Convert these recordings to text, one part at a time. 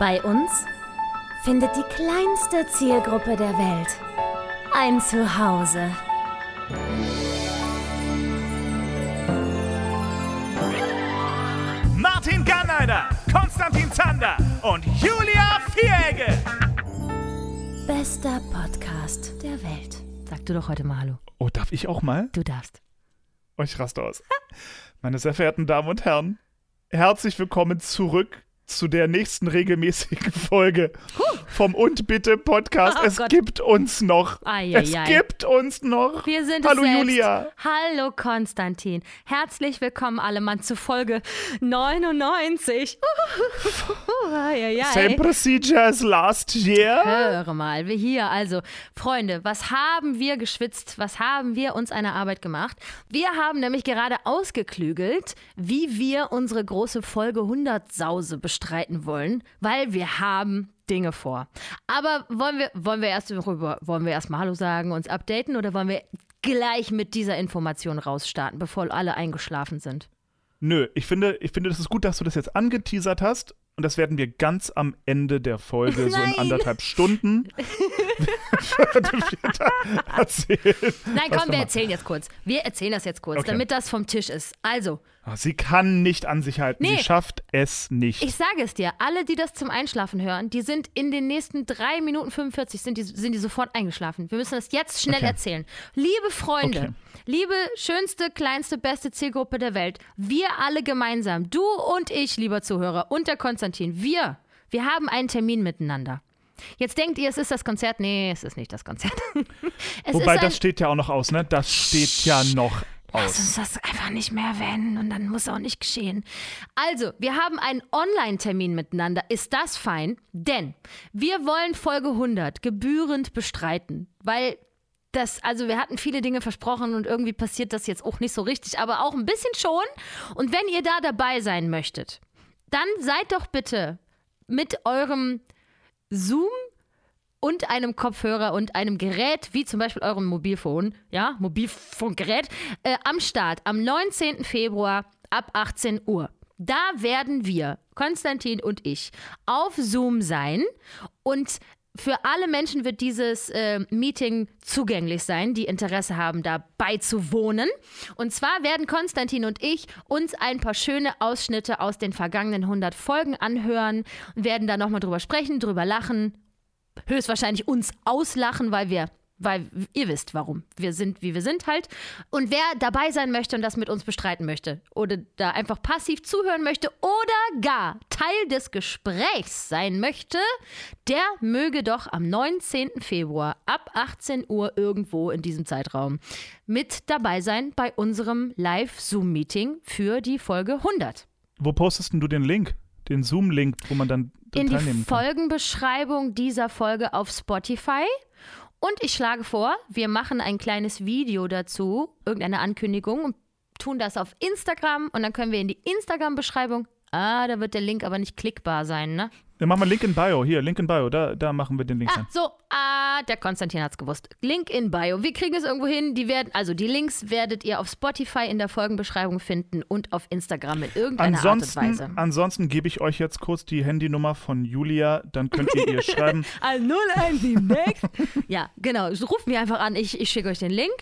Bei uns findet die kleinste Zielgruppe der Welt ein Zuhause. Martin Garneider, Konstantin Zander und Julia Vieregge. Bester Podcast der Welt. Sag du doch heute mal Hallo. Oh, darf ich auch mal? Du darfst. Oh, ich raste aus. Meine sehr verehrten Damen und Herren, herzlich willkommen zurück zu der nächsten regelmäßigen Folge vom Und Bitte Podcast. Oh es Gott. gibt uns noch. Ei, es ei, ei. gibt uns noch. Wir sind Hallo es selbst. Julia. Hallo Konstantin. Herzlich willkommen alle Mann zu Folge 99. Ei, ei, ei. Same procedure as last year. Höre mal, wir hier. Also, Freunde, was haben wir geschwitzt? Was haben wir uns eine Arbeit gemacht? Wir haben nämlich gerade ausgeklügelt, wie wir unsere große Folge 100 Sause bestreiten wollen, weil wir haben Dinge vor. Aber wollen wir, wollen wir erst rüber, wollen wir erst mal Hallo sagen, uns updaten oder wollen wir gleich mit dieser Information rausstarten, bevor alle eingeschlafen sind? Nö, ich finde, ich finde, das ist gut, dass du das jetzt angeteasert hast. Und das werden wir ganz am Ende der Folge, so in Nein. anderthalb Stunden, erzählen. Nein, komm, wir erzählen jetzt kurz. Wir erzählen das jetzt kurz, Okay. damit das vom Tisch ist. Also, Sie kann nicht an sich halten. Nee. Sie schafft es nicht. Ich sage es dir, alle, die das zum Einschlafen hören, die sind in den nächsten 3 Minuten 45 sind die, sind die sofort eingeschlafen. Wir müssen das jetzt schnell Okay. erzählen. Liebe Freunde, Okay. liebe schönste, kleinste, beste Zielgruppe der Welt, wir alle gemeinsam, du und ich, lieber Zuhörer, und der Konstantin, wir, wir haben einen Termin miteinander. Jetzt denkt ihr, es ist das Konzert. Nee, es ist nicht das Konzert. Wobei, das steht ja auch noch aus, ne? Das steht ja noch Lass uns aus. das einfach nicht mehr erwähnen und dann muss auch nicht geschehen. Also, wir haben einen Online-Termin miteinander. Ist das fein? Denn wir wollen Folge 100 gebührend bestreiten, weil das, also wir hatten viele Dinge versprochen und irgendwie passiert das jetzt auch nicht so richtig, aber auch ein bisschen schon. Und wenn ihr da dabei sein möchtet, dann seid doch bitte mit eurem Zoom und einem Kopfhörer und einem Gerät, wie zum Beispiel eurem Mobilfon, ja, Mobilfunkgerät, äh, am Start am 19. Februar ab 18 Uhr. Da werden wir, Konstantin und ich, auf Zoom sein und für alle Menschen wird dieses äh, Meeting zugänglich sein, die Interesse haben, dabei zu wohnen. Und zwar werden Konstantin und ich uns ein paar schöne Ausschnitte aus den vergangenen 100 Folgen anhören werden da nochmal drüber sprechen, drüber lachen, höchstwahrscheinlich uns auslachen, weil wir, weil ihr wisst warum. Wir sind, wie wir sind halt. Und wer dabei sein möchte und das mit uns bestreiten möchte oder da einfach passiv zuhören möchte oder gar Teil des Gesprächs sein möchte, der möge doch am 19. Februar ab 18 Uhr irgendwo in diesem Zeitraum mit dabei sein bei unserem Live-Zoom-Meeting für die Folge 100. Wo postest du den Link? Den Zoom-Link, wo man dann in die? Folgenbeschreibung dieser Folge auf Spotify. Und ich schlage vor, wir machen ein kleines Video dazu, irgendeine Ankündigung und tun das auf Instagram und dann können wir in die Instagram-Beschreibung. Ah, da wird der Link aber nicht klickbar sein, ne? Dann machen wir Link in Bio. Hier, Link in Bio. Da, da machen wir den Link Ah, rein. so, ah, der Konstantin hat's gewusst. Link in Bio. Wir kriegen es irgendwo hin. Die werden, also die Links werdet ihr auf Spotify in der Folgenbeschreibung finden und auf Instagram in irgendeiner Ansonsten, Art und Weise. ansonsten gebe ich euch jetzt kurz die Handynummer von Julia. Dann könnt ihr ihr schreiben. Al 0176. ja, genau. Ruft mich einfach an, ich, ich schicke euch den Link.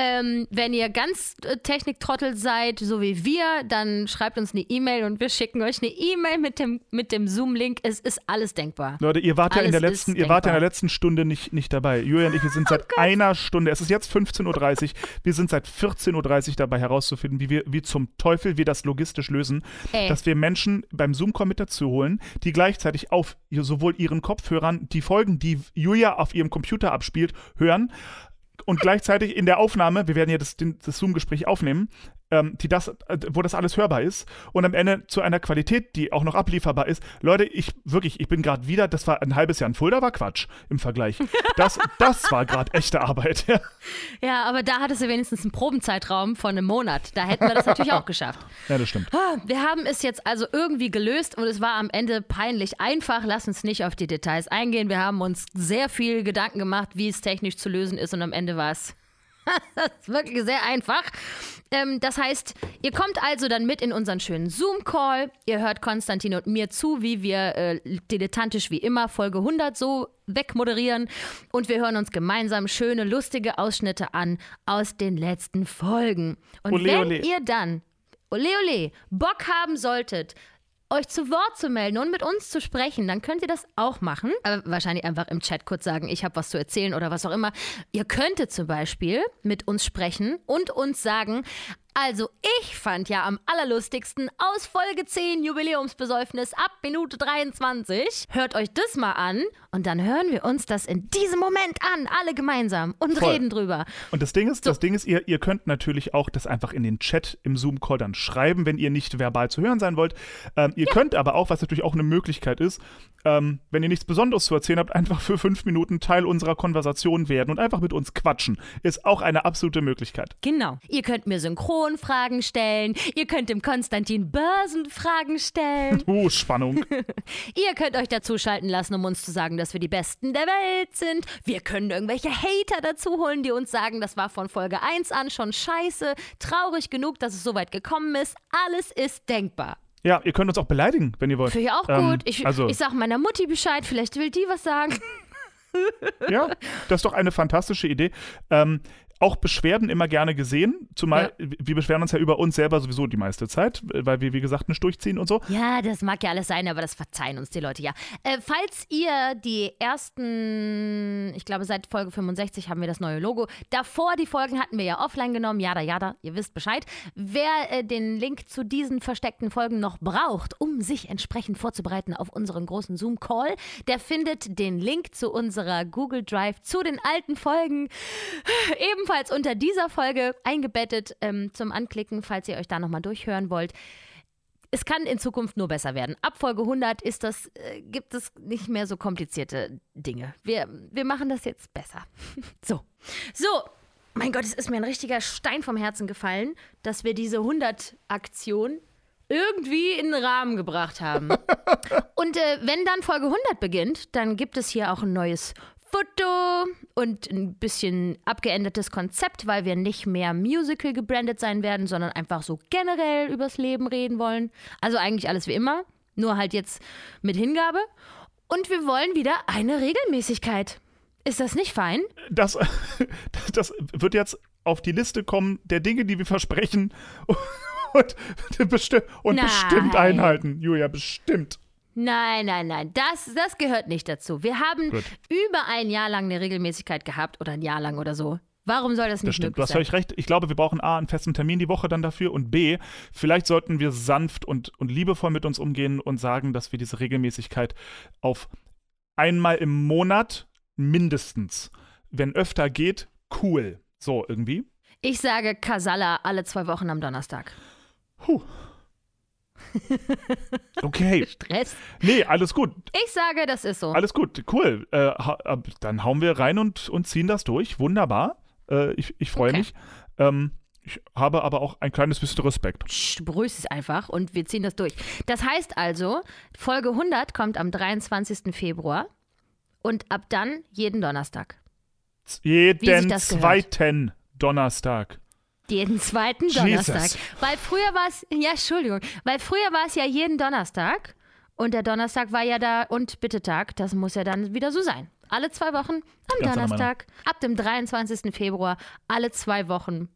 Ähm, wenn ihr ganz äh, Techniktrottel seid, so wie wir, dann schreibt uns eine E-Mail und wir schicken euch eine E-Mail mit dem, mit dem Zoom-Link. Es ist alles denkbar. Leute, ihr wart ja in der letzten, ihr wart ja in der letzten Stunde nicht, nicht dabei. Julia und ich, wir sind seit einer Stunde, es ist jetzt 15.30 Uhr, wir sind seit 14.30 Uhr dabei herauszufinden, wie wir, wie zum Teufel wir das logistisch lösen, Ey. dass wir Menschen beim Zoom-Call mit dazu holen, die gleichzeitig auf sowohl ihren Kopfhörern die Folgen, die Julia auf ihrem Computer abspielt, hören und gleichzeitig in der Aufnahme, wir werden ja das, das Zoom-Gespräch aufnehmen, ähm, die das, äh, wo das alles hörbar ist und am Ende zu einer Qualität, die auch noch ablieferbar ist. Leute, ich wirklich, ich bin gerade wieder, das war ein halbes Jahr in Fulda, war Quatsch im Vergleich. Das, das war gerade echte Arbeit. Ja. Ja, aber da hattest du wenigstens einen Probenzeitraum von einem Monat. Da hätten wir das natürlich auch geschafft. ja, das stimmt. Ah, Wir haben es jetzt also irgendwie gelöst und es war am Ende peinlich einfach. Lass uns nicht auf die Details eingehen. Wir haben uns sehr viel Gedanken gemacht, wie es technisch zu lösen ist und am Ende war es das ist wirklich sehr einfach. Ähm, das heißt, ihr kommt also dann mit in unseren schönen Zoom-Call. Ihr hört Konstantin und mir zu, wie wir äh, dilettantisch wie immer Folge 100 so wegmoderieren. Und wir hören uns gemeinsam schöne, lustige Ausschnitte an aus den letzten Folgen. Und Ole, wenn ole. ihr dann, ole ole, Bock haben solltet, euch zu Wort zu melden und mit uns zu sprechen, dann könnt ihr das auch machen. Aber wahrscheinlich einfach im Chat kurz sagen, ich habe was zu erzählen oder was auch immer. Ihr könntet zum Beispiel mit uns sprechen und uns sagen, also ich fand ja am allerlustigsten aus Folge 10 Jubiläumsbesäufnis ab Minute 23. Hört euch das mal an und dann hören wir uns das in diesem Moment an, alle gemeinsam und Voll. reden drüber. Und das Ding ist, das Ding ist, ihr, ihr könnt natürlich auch das einfach in den Chat im Zoom-Call dann schreiben, wenn ihr nicht verbal zu hören sein wollt. Ähm, ihr könnt aber auch, was natürlich auch eine Möglichkeit ist, ähm, wenn ihr nichts Besonderes zu erzählen habt, einfach für fünf Minuten Teil unserer Konversation werden und einfach mit uns quatschen. Ist auch eine absolute Möglichkeit. Genau. Ihr könnt mir Synchronfragen stellen, ihr könnt dem Konstantin Börsenfragen stellen. Uh, Spannung. Ihr könnt euch dazu schalten lassen, um uns zu sagen, dass wir die Besten der Welt sind. Wir können irgendwelche Hater dazu holen, die uns sagen, das war von Folge 1 an schon scheiße, traurig genug, dass es so weit gekommen ist. Alles ist denkbar. Ja, ihr könnt uns auch beleidigen, wenn ihr wollt. Finde ich auch Ähm, gut. Ich, also- ich sag meiner Mutti Bescheid, vielleicht will die was sagen. Ja, das ist doch eine fantastische Idee. Ähm, auch Beschwerden immer gerne gesehen, zumal wir beschweren uns ja über uns selber sowieso die meiste Zeit, weil wir, wie gesagt, nicht durchziehen und so. Ja, das mag ja alles sein, aber das verzeihen uns die Leute ja. Äh, falls ihr die ersten, ich glaube seit Folge 65 haben wir das neue Logo. Davor die Folgen hatten wir ja offline genommen, jada jada, ihr wisst Bescheid. Wer äh, den Link zu diesen versteckten Folgen noch braucht, um sich entsprechend vorzubereiten auf unseren großen Zoom-Call, der findet den Link zu unserer Google Drive zu den alten Folgen ebenfalls unter dieser Folge eingebettet ähm, zum Anklicken, falls ihr euch da nochmal durchhören wollt es kann in Zukunft nur besser werden. Ab Folge 100 ist das, äh, gibt es nicht mehr so komplizierte Dinge. Wir, wir machen das jetzt besser. so. So. Mein Gott, es ist mir ein richtiger Stein vom Herzen gefallen, dass wir diese 100-Aktion irgendwie in den Rahmen gebracht haben. Und äh, wenn dann Folge 100 beginnt, dann gibt es hier auch ein neues Foto und ein bisschen abgeändertes Konzept, weil wir nicht mehr Musical gebrandet sein werden, sondern einfach so generell übers Leben reden wollen. Also eigentlich alles wie immer, nur halt jetzt mit Hingabe. Und wir wollen wieder eine Regelmäßigkeit. Ist das nicht fein? Das, das wird jetzt auf die Liste kommen der Dinge, die wir versprechen und, besti und bestimmt einhalten. Julia, bestimmt. Nein, nein, nein, das, das gehört nicht dazu. Wir haben Gut. über ein Jahr lang eine Regelmäßigkeit gehabt oder ein Jahr lang oder so. Warum soll das nicht Das stimmt. Du hast völlig recht. Ich glaube, wir brauchen A, einen festen Termin die Woche dann dafür und B, vielleicht sollten wir sanft und, und liebevoll mit uns umgehen und sagen, dass wir diese Regelmäßigkeit auf einmal im Monat mindestens, wenn öfter geht, cool. So irgendwie. Ich sage Kasala alle zwei Wochen am Donnerstag. Puh. Okay. Stress. Nee, alles gut. Ich sage, das ist so. Alles gut. Cool. Äh, ha, ab- dann hauen wir rein und, und ziehen das durch. Wunderbar. Äh, ich ich freue Okay. mich. Ähm, ich habe aber auch ein kleines bisschen Respekt. Du begrüßt es einfach und wir ziehen das durch. Das heißt also, Folge 100 kommt am 23. Februar und ab dann jeden Donnerstag. Jeden zweiten Donnerstag. Jeden zweiten Jesus. Donnerstag. Weil früher war es, ja, Entschuldigung, weil früher war es ja jeden Donnerstag und der Donnerstag war ja da und Bittetag. Das muss ja dann wieder so sein. Alle zwei Wochen am Ganz Donnerstag, ab dem 23. Februar, alle zwei Wochen.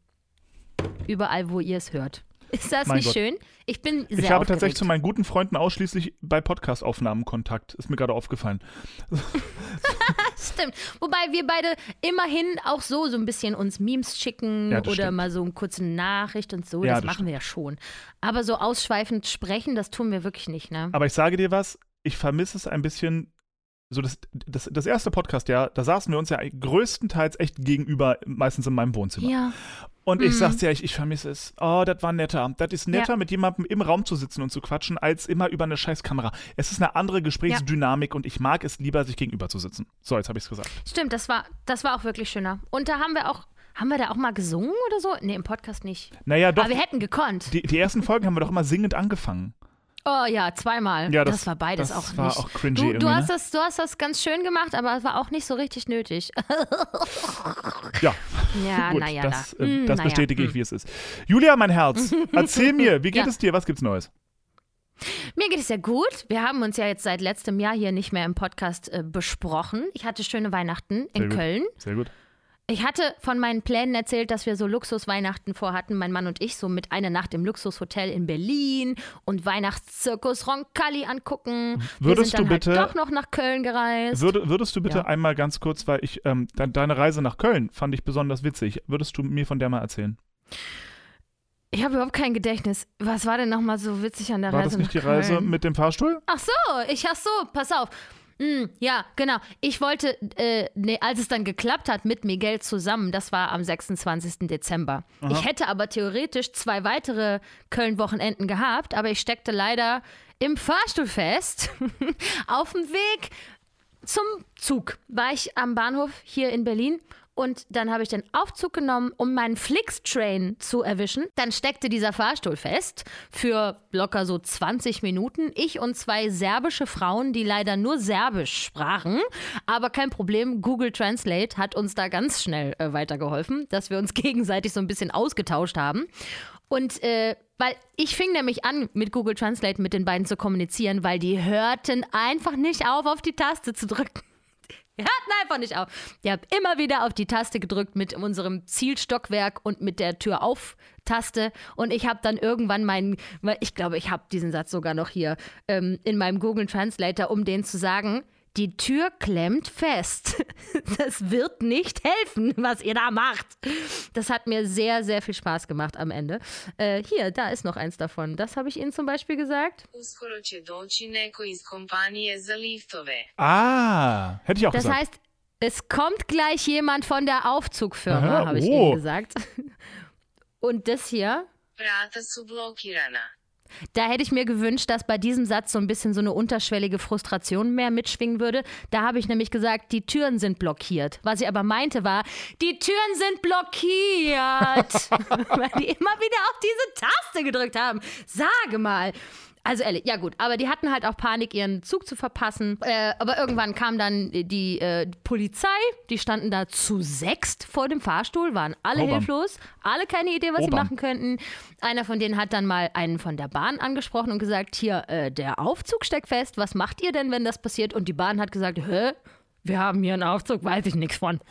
Überall, wo ihr es hört. Ist das Mein nicht Gott. schön? Ich bin sehr Ich habe aufgeregt. tatsächlich zu meinen guten Freunden ausschließlich bei Podcast-Aufnahmen Kontakt. Ist mir gerade aufgefallen. Stimmt. Wobei wir beide immerhin auch so so ein bisschen uns Memes schicken Ja, oder stimmt. mal so eine kurze Nachricht und so. Ja, das das machen wir ja schon. Aber so ausschweifend sprechen, das tun wir wirklich nicht, ne? Aber ich sage dir was, ich vermisse es ein bisschen. So das, das, das erste Podcast, ja, da saßen wir uns ja größtenteils echt gegenüber, meistens in meinem Wohnzimmer. Ja. Und ich Mhm. sag's dir, ich, ich vermisse es. Oh, das war netter. Das ist netter, Ja. mit jemandem im Raum zu sitzen und zu quatschen, als immer über eine scheiß Kamera. Es ist eine andere Gesprächsdynamik und ich mag es lieber, sich gegenüber zu sitzen. So, jetzt habe ich's gesagt. Stimmt, das war, das war auch wirklich schöner. Und da haben wir auch, haben wir da auch mal gesungen oder so? Nee, im Podcast nicht. Naja, doch. Aber wir hätten gekonnt. Die, die ersten Folgen haben wir doch immer singend angefangen. Oh ja, zweimal. Ja, das, das- war beides das auch war nicht. auch cringy du, du, hast ne? das, du hast das ganz schön gemacht, aber es war auch nicht so richtig nötig. Ja, ja, gut, naja, das, da. äh, Hm, das naja, bestätige ich, hm. wie es ist. Julia, mein Herz, erzähl mir, wie geht Ja. es dir? Was gibt's Neues? Mir geht es ja gut. Wir haben uns ja jetzt seit letztem Jahr hier nicht mehr im Podcast äh, besprochen. Ich hatte schöne Weihnachten in Sehr. Köln. Sehr gut. Ich hatte von meinen Plänen erzählt, dass wir so Luxusweihnachten vorhatten, mein Mann und ich, so mit einer Nacht im Luxushotel in Berlin und Weihnachtszirkus Roncalli angucken. Würdest wir sind du dann bitte- halt doch noch nach Köln gereist. Würde, würdest du bitte Ja. einmal ganz kurz, weil ich, ähm, de deine Reise nach Köln fand ich besonders witzig. Würdest du mir von der mal erzählen? ich habe überhaupt kein Gedächtnis. Was war denn nochmal so witzig an der War Reise das nicht die Reise mit dem Fahrstuhl? Ach so, ich ach so, pass auf. Hm, ja, genau. Ich wollte, äh, nee, als es dann geklappt hat mit Miguel zusammen, das war am 26. Dezember. Ich hätte aber theoretisch zwei weitere Köln-Wochenenden gehabt, aber ich steckte leider im Fahrstuhl fest. Auf dem Weg zum Zug war ich am Bahnhof hier in Berlin und dann habe ich den Aufzug genommen, um meinen Flix-Train zu erwischen. Dann steckte dieser Fahrstuhl fest für locker so 20 Minuten. Ich und zwei serbische Frauen, die leider nur Serbisch sprachen, aber kein Problem. Google Translate hat uns da ganz schnell äh, weitergeholfen, dass wir uns gegenseitig so ein bisschen ausgetauscht haben. Und äh, weil ich fing nämlich an, mit Google Translate mit den beiden zu kommunizieren, weil die hörten einfach nicht auf, auf die Taste zu drücken. Die hörten einfach nicht auf. Die haben immer wieder auf die Taste gedrückt mit unserem Zielstockwerk und mit der Tür auf Taste. Und ich habe dann irgendwann meinen, ich glaube, ich habe diesen Satz sogar noch hier ähm, in meinem Google Translator, um denen zu sagen, die Tür klemmt fest. Das wird nicht helfen, was ihr da macht. Das hat mir sehr, sehr viel Spaß gemacht am Ende. Äh, hier, da ist noch eins davon. Das habe ich Ihnen zum Beispiel gesagt. Ah, hätte ich auch Das gesagt. heißt, es kommt gleich jemand von der Aufzugfirma, habe ich oh. Ihnen gesagt. Und das hier, Vrata su blokirana. Da hätte ich mir gewünscht, dass bei diesem Satz so ein bisschen so eine unterschwellige Frustration mehr mitschwingen würde. Da habe ich nämlich gesagt, die Türen sind blockiert. Was ich aber meinte war, die Türen sind blockiert. Weil die immer wieder auf diese Taste gedrückt haben. Sage mal. Also ehrlich, ja gut, aber die hatten halt auch Panik, ihren Zug zu verpassen. Äh, aber irgendwann kam dann die äh, Polizei, die standen da zu sechst vor dem Fahrstuhl, waren alle Obam. hilflos, alle keine Idee, was sie Obam. machen könnten. Einer von denen hat dann mal einen von der Bahn angesprochen und gesagt, hier, äh, der Aufzug steckt fest, was macht ihr denn, wenn das passiert? Und die Bahn hat gesagt, hä? Wir haben hier einen Aufzug, weiß ich nichts von.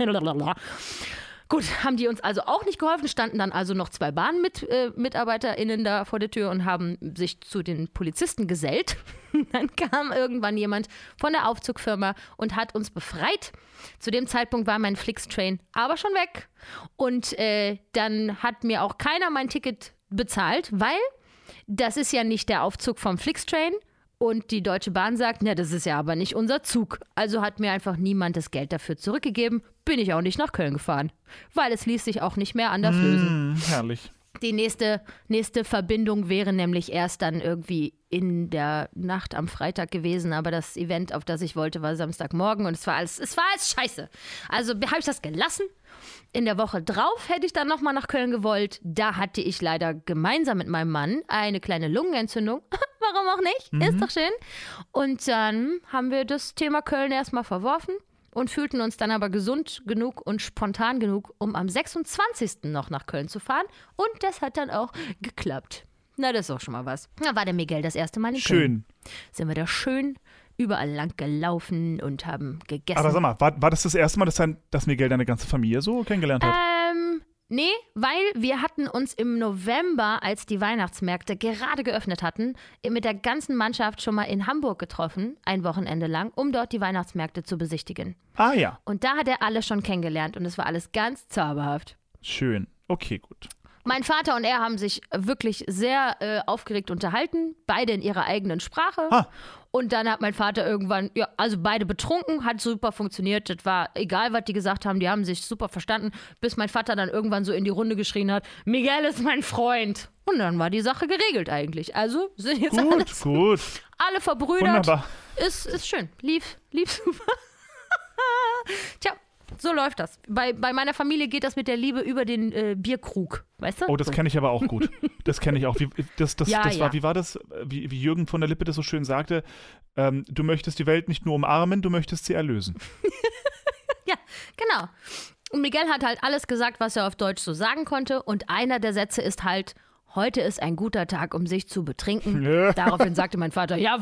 Gut, haben die uns also auch nicht geholfen, standen dann also noch zwei Bahnmitarbeiter äh, da vor der Tür und haben sich zu den Polizisten gesellt. Dann kam irgendwann jemand von der Aufzugfirma und hat uns befreit. Zu dem Zeitpunkt war mein Flix-Train aber schon weg. Und äh, dann hat mir auch keiner mein Ticket bezahlt, weil das ist ja nicht der Aufzug vom Flixtrain. Und die Deutsche Bahn sagt, na, das ist ja aber nicht unser Zug. Also hat mir einfach niemand das Geld dafür zurückgegeben. Bin ich auch nicht nach Köln gefahren. Weil es ließ sich auch nicht mehr anders lösen. Hm, herrlich. Die nächste, nächste Verbindung wäre nämlich erst dann irgendwie in der Nacht am Freitag gewesen, aber das Event, auf das ich wollte, war Samstagmorgen und es war alles, es war alles scheiße. Also habe ich das gelassen. In der Woche drauf hätte ich dann nochmal nach Köln gewollt. Da hatte ich leider gemeinsam mit meinem Mann eine kleine Lungenentzündung. Warum auch nicht? Ist doch schön. Und dann haben wir das Thema Köln erstmal verworfen und fühlten uns dann aber gesund genug und spontan genug, um am 26. noch nach Köln zu fahren. Und das hat dann auch geklappt. Na, das ist auch schon mal was. Da war der Miguel das erste Mal in Köln. Schön. Sind wir da schön überall lang gelaufen und haben gegessen. Aber sag mal, war, war das das erste Mal, dass, dein, dass Miguel deine ganze Familie so kennengelernt hat? Ähm, nee, weil wir hatten uns im November, als die Weihnachtsmärkte gerade geöffnet hatten, mit der ganzen Mannschaft schon mal in Hamburg getroffen, ein Wochenende lang, um dort die Weihnachtsmärkte zu besichtigen. ah ja, Und da hat er alle schon kennengelernt und es war alles ganz zauberhaft. schön. Okay, gut. Mein Vater und er haben sich wirklich sehr äh, aufgeregt unterhalten, beide in ihrer eigenen Sprache. Ah. Und dann hat mein Vater irgendwann, ja, also beide betrunken, hat super funktioniert. Das war egal, was die gesagt haben, die haben sich super verstanden, bis mein Vater dann irgendwann so in die Runde geschrien hat: Miguel ist mein Freund. Und dann war die Sache geregelt eigentlich. Also sind jetzt Gut, alles, gut. alle verbrüdert. Wunderbar. Ist, ist schön. Lief, lief super. Tja, So läuft das. Bei, bei meiner Familie geht das mit der Liebe über den äh, Bierkrug, weißt du? Oh, das kenne ich aber auch gut. Das kenne ich auch. Wie, das das, Ja, das war, ja. wie war das, wie, wie Jürgen von der Lippe das so schön sagte, ähm, du möchtest die Welt nicht nur umarmen, du möchtest sie erlösen. Ja, genau. Und Miguel hat halt alles gesagt, was er auf Deutsch so sagen konnte. Und einer der Sätze ist halt, heute ist ein guter Tag, um sich zu betrinken. Ja. Daraufhin sagte mein Vater, ja,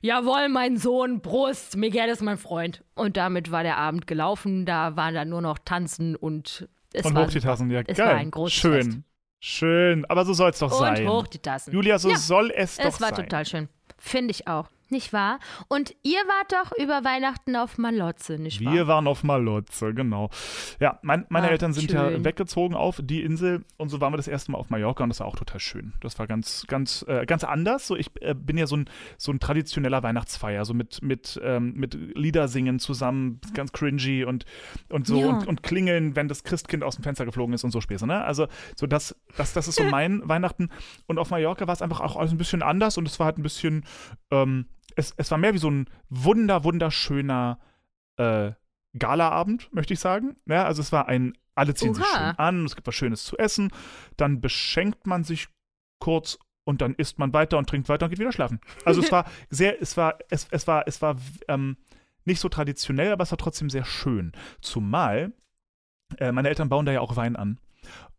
jawohl, mein Sohn, Brust, Miguel ist mein Freund. Und damit war der Abend gelaufen. Da war dann nur noch Tanzen und es Und war hoch die Tassen, ja, es geil. war ein großes Schön. Fest. Schön. Aber so soll es doch und sein. hoch die Tassen. Julia, so Ja, soll es doch Es war sein. total schön. Finde ich auch. Nicht wahr? Und ihr wart doch über Weihnachten auf Malotze, nicht wahr? Wir waren auf Malotze, genau. Ja, mein, meine Ach, Eltern sind ja schön. weggezogen auf die Insel und so waren wir das erste Mal auf Mallorca und das war auch total schön. Das war ganz, ganz, äh, ganz anders. So, ich äh, bin ja so ein, so ein traditioneller Weihnachtsfeier, so mit, mit, ähm, mit Liedersingen zusammen, ganz cringy und, und so Ja. und, und klingeln, wenn das Christkind aus dem Fenster geflogen ist und so Späße, ne? Also, so das, das, das ist so mein Weihnachten. Und auf Mallorca war es einfach auch alles ein bisschen anders und es war halt ein bisschen, ähm, es, es war mehr wie so ein wunder, wunderschöner äh, Galaabend, möchte ich sagen. Ja, also es war ein, alle ziehen sich Oha. schön an, es gibt was Schönes zu essen, dann beschenkt man sich kurz und dann isst man weiter und trinkt weiter und geht wieder schlafen. Also es war sehr, es war, es, es war, es war ähm, nicht so traditionell, aber es war trotzdem sehr schön. Zumal äh, meine Eltern bauen da ja auch Wein an.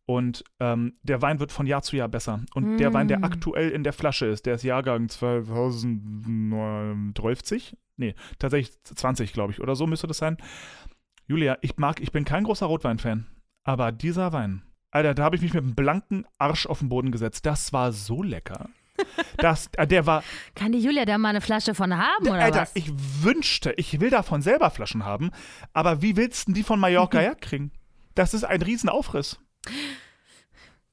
Und ähm, der Wein wird von Jahr zu Jahr besser. Und der Wein, der Mm. aktuell in der Flasche ist, der ist Jahrgang 2030. Nee, tatsächlich 20, glaube ich, oder so müsste das sein. Julia, ich mag, ich bin kein großer Rotwein-Fan, aber dieser Wein, Alter, da habe ich mich mit einem blanken Arsch auf den Boden gesetzt. Das war so lecker. Das, äh, der war, Kann die Julia da mal eine Flasche von haben oder Alter, was? ich wünschte, ich will davon selber Flaschen haben, aber wie willst du denn die von Mallorca herkriegen? Das ist ein Riesenaufriss.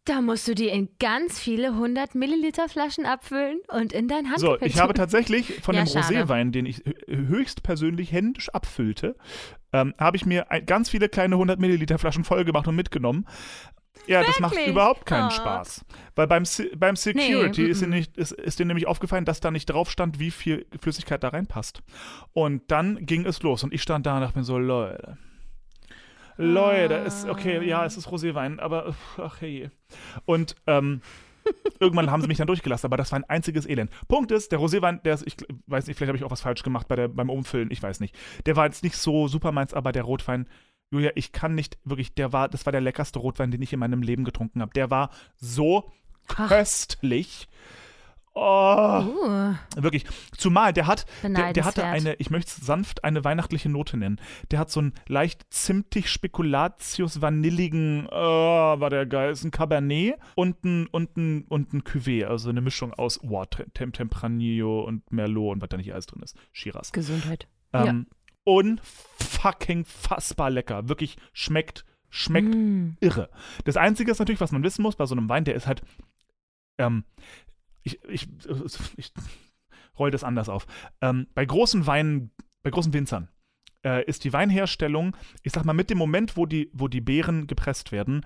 Da musst du die in ganz viele 100 Milliliter Flaschen abfüllen und in dein So, Handgepäck ich habe tatsächlich von Ja, dem schade. Roséwein, den ich hö- höchst persönlich händisch abfüllte, ähm, habe ich mir ein, ganz viele kleine 100 Milliliter Flaschen voll gemacht und mitgenommen. Ja, das macht Wirklich? überhaupt keinen Oh. Spaß. Weil beim, beim Security Nee, ist, dir nicht, ist, ist dir nämlich aufgefallen, dass da nicht drauf stand, wie viel Flüssigkeit da reinpasst. Und dann ging es los und ich stand da und dachte mir so, Leute. Leute, ist okay, ja, es ist Roséwein, aber ach hey. Und ähm, irgendwann haben sie mich dann durchgelassen, aber das war ein einziges Elend. Punkt ist, der Roséwein, der ist, ich weiß nicht, vielleicht habe ich auch was falsch gemacht bei der, beim Umfüllen, ich weiß nicht. Der war jetzt nicht so super meins, aber der Rotwein, Julia, ich kann nicht wirklich, der war, das war der leckerste Rotwein, den ich in meinem Leben getrunken habe. Der war so Ach. köstlich. Oh, Uh, wirklich. Zumal der hat, der, der hatte eine, ich möchte es sanft eine weihnachtliche Note nennen. Der hat so einen leicht zimtig spekulatius vanilligen, oh, war der geil, ist ein Cabernet und ein, und ein, und ein Cuvée, also eine Mischung aus oh, Tem Tempranillo und Merlot und was da nicht alles drin ist. Shiraz. Gesundheit. Ähm, Unfucking fassbar lecker. Wirklich schmeckt, schmeckt Mm. irre. Das Einzige ist natürlich, was man wissen muss bei so einem Wein, der ist halt, ähm, ich, ich, ich roll das anders auf. Ähm, bei großen Weinen, bei großen Winzern äh, ist die Weinherstellung, ich sag mal, mit dem Moment, wo die, wo die Beeren gepresst werden,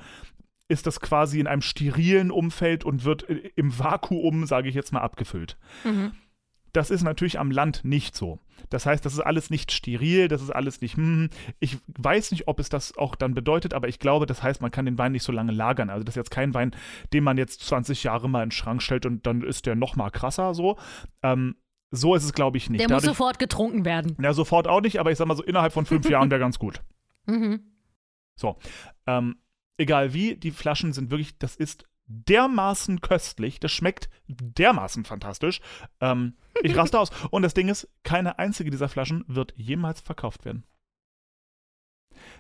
ist das quasi in einem sterilen Umfeld und wird äh, im Vakuum, sage ich jetzt mal, abgefüllt. Mhm. Das ist natürlich am Land nicht so. Das heißt, das ist alles nicht steril, das ist alles nicht, hm, ich weiß nicht, ob es das auch dann bedeutet, aber ich glaube, das heißt, man kann den Wein nicht so lange lagern. Also das ist jetzt kein Wein, den man jetzt 20 Jahre mal in den Schrank stellt und dann ist der noch mal krasser so. Ähm, so ist es, glaube ich, nicht. Der muss Dadurch, sofort getrunken werden. ja, sofort auch nicht, aber ich sag mal so, innerhalb von fünf Jahren wäre ganz gut. Mhm. Ähm, egal wie, die Flaschen sind wirklich, das ist dermaßen köstlich, das schmeckt dermaßen fantastisch. Ähm, ich raste aus. Und das Ding ist, keine einzige dieser Flaschen wird jemals verkauft werden.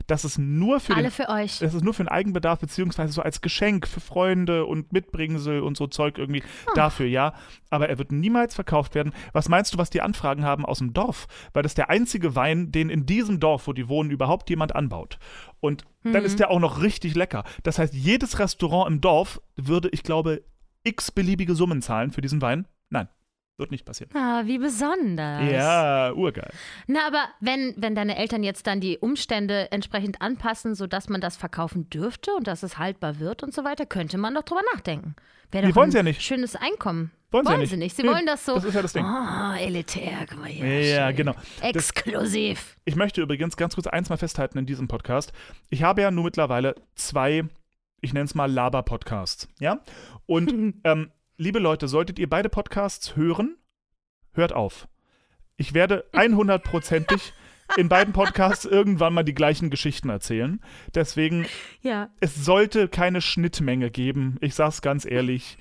Das ist nur für Alle den, für euch. das ist nur für den Eigenbedarf, beziehungsweise so als Geschenk für Freunde und Mitbringsel und so Zeug irgendwie dafür, ja. Aber er wird niemals verkauft werden. Was meinst du, was die Anfragen haben aus dem Dorf? Weil das ist der einzige Wein, den in diesem Dorf, wo die wohnen, überhaupt jemand anbaut. Und dann Mhm. ist der auch noch richtig lecker. Das heißt, jedes Restaurant im Dorf würde, ich glaube, x beliebige Summen zahlen für diesen Wein. Nein, wird nicht passieren. Ah, wie besonders. Ja, urgeil. Na, aber wenn, wenn deine Eltern jetzt dann die Umstände entsprechend anpassen, sodass man das verkaufen dürfte und dass es haltbar wird und so weiter, könnte man doch drüber nachdenken. Wäre Die doch wollen's ein ja nicht. schönes Einkommen. Wollen sie Wollen ja sie nicht. Sie Nee, wollen das so. Das ist ja das Ding. Oh, elitär, guck mal hier. Ja, schön. genau. Exklusiv. Ich möchte übrigens ganz kurz eins mal festhalten in diesem Podcast. Ich habe ja nur mittlerweile zwei, ich nenne es mal Laber-Podcasts. Ja? Und ähm, liebe Leute, solltet ihr beide Podcasts hören, hört auf. Ich werde 100%ig in beiden Podcasts irgendwann mal die gleichen Geschichten erzählen. Deswegen, Ja. es sollte keine Schnittmenge geben. Ich sag's ganz ehrlich,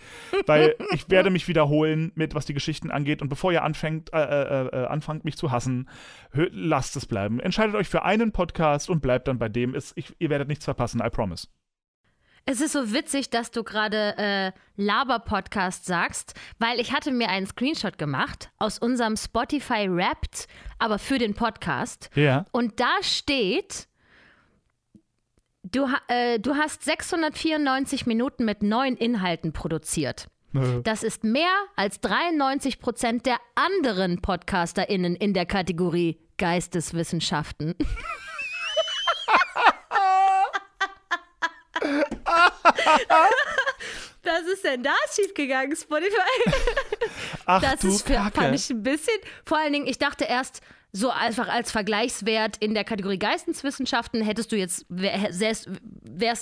weil ich werde mich wiederholen mit was die Geschichten angeht. Und bevor ihr anfängt, äh, äh, äh, anfangt, mich zu hassen, lasst es bleiben. Entscheidet euch für einen Podcast und bleibt dann bei dem. Es, ich, ihr werdet nichts verpassen, I promise. Es ist so witzig, dass du gerade äh, Laber-Podcast sagst, weil ich hatte mir einen Screenshot gemacht aus unserem Spotify Wrapped, aber für den Podcast. Ja. Und da steht, du, äh, du hast 694 Minuten mit neuen Inhalten produziert. Das ist mehr als 93 Prozent der anderen PodcasterInnen in der Kategorie Geisteswissenschaften. Was ist denn da schiefgegangen, Spotify? Ach Das du ist für, Kacke. fand ich ein bisschen. Vor allen Dingen, ich dachte erst, so einfach als Vergleichswert in der Kategorie Geisteswissenschaften hättest du jetzt, wärst,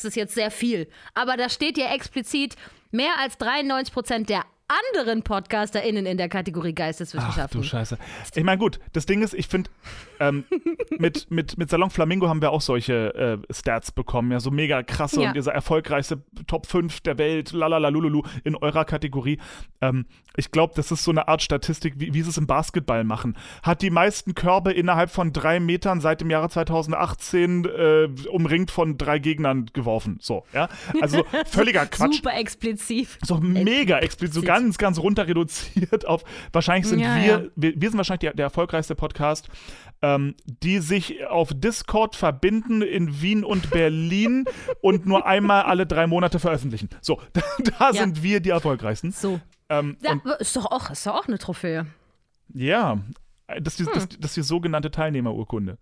es jetzt sehr viel. Aber da steht ja explizit, mehr als 93 Prozent der anderen PodcasterInnen in der Kategorie Ach Geisteswissenschaften. du Scheiße. Ich meine, gut, das Ding ist, ich finde, ähm, mit, mit, mit Salon Flamingo haben wir auch solche äh, Stats bekommen, ja, so mega krasse Ja. und dieser erfolgreichste Top 5 der Welt, lalala, lululu, in eurer Kategorie. Ähm, ich glaube, das ist so eine Art Statistik, wie, wie sie es im Basketball machen. Hat die meisten Körbe innerhalb von drei Metern seit dem Jahre 2018 äh, umringt von drei Gegnern geworfen. So, ja. Also völliger Quatsch. Super explizit. So mega explizit, so ganz, ganz runter reduziert auf. Wahrscheinlich sind Ja, wir, ja. wir, wir sind wahrscheinlich der, der erfolgreichste Podcast, ähm, die sich auf Discord verbinden in Wien und Berlin und nur einmal alle drei Monate veröffentlichen. So, da, da Ja. sind wir die erfolgreichsten. So. Ähm, ist, doch auch, ist doch auch eine Trophäe. ja, das ist die, Hm. das, das ist die sogenannte Teilnehmerurkunde.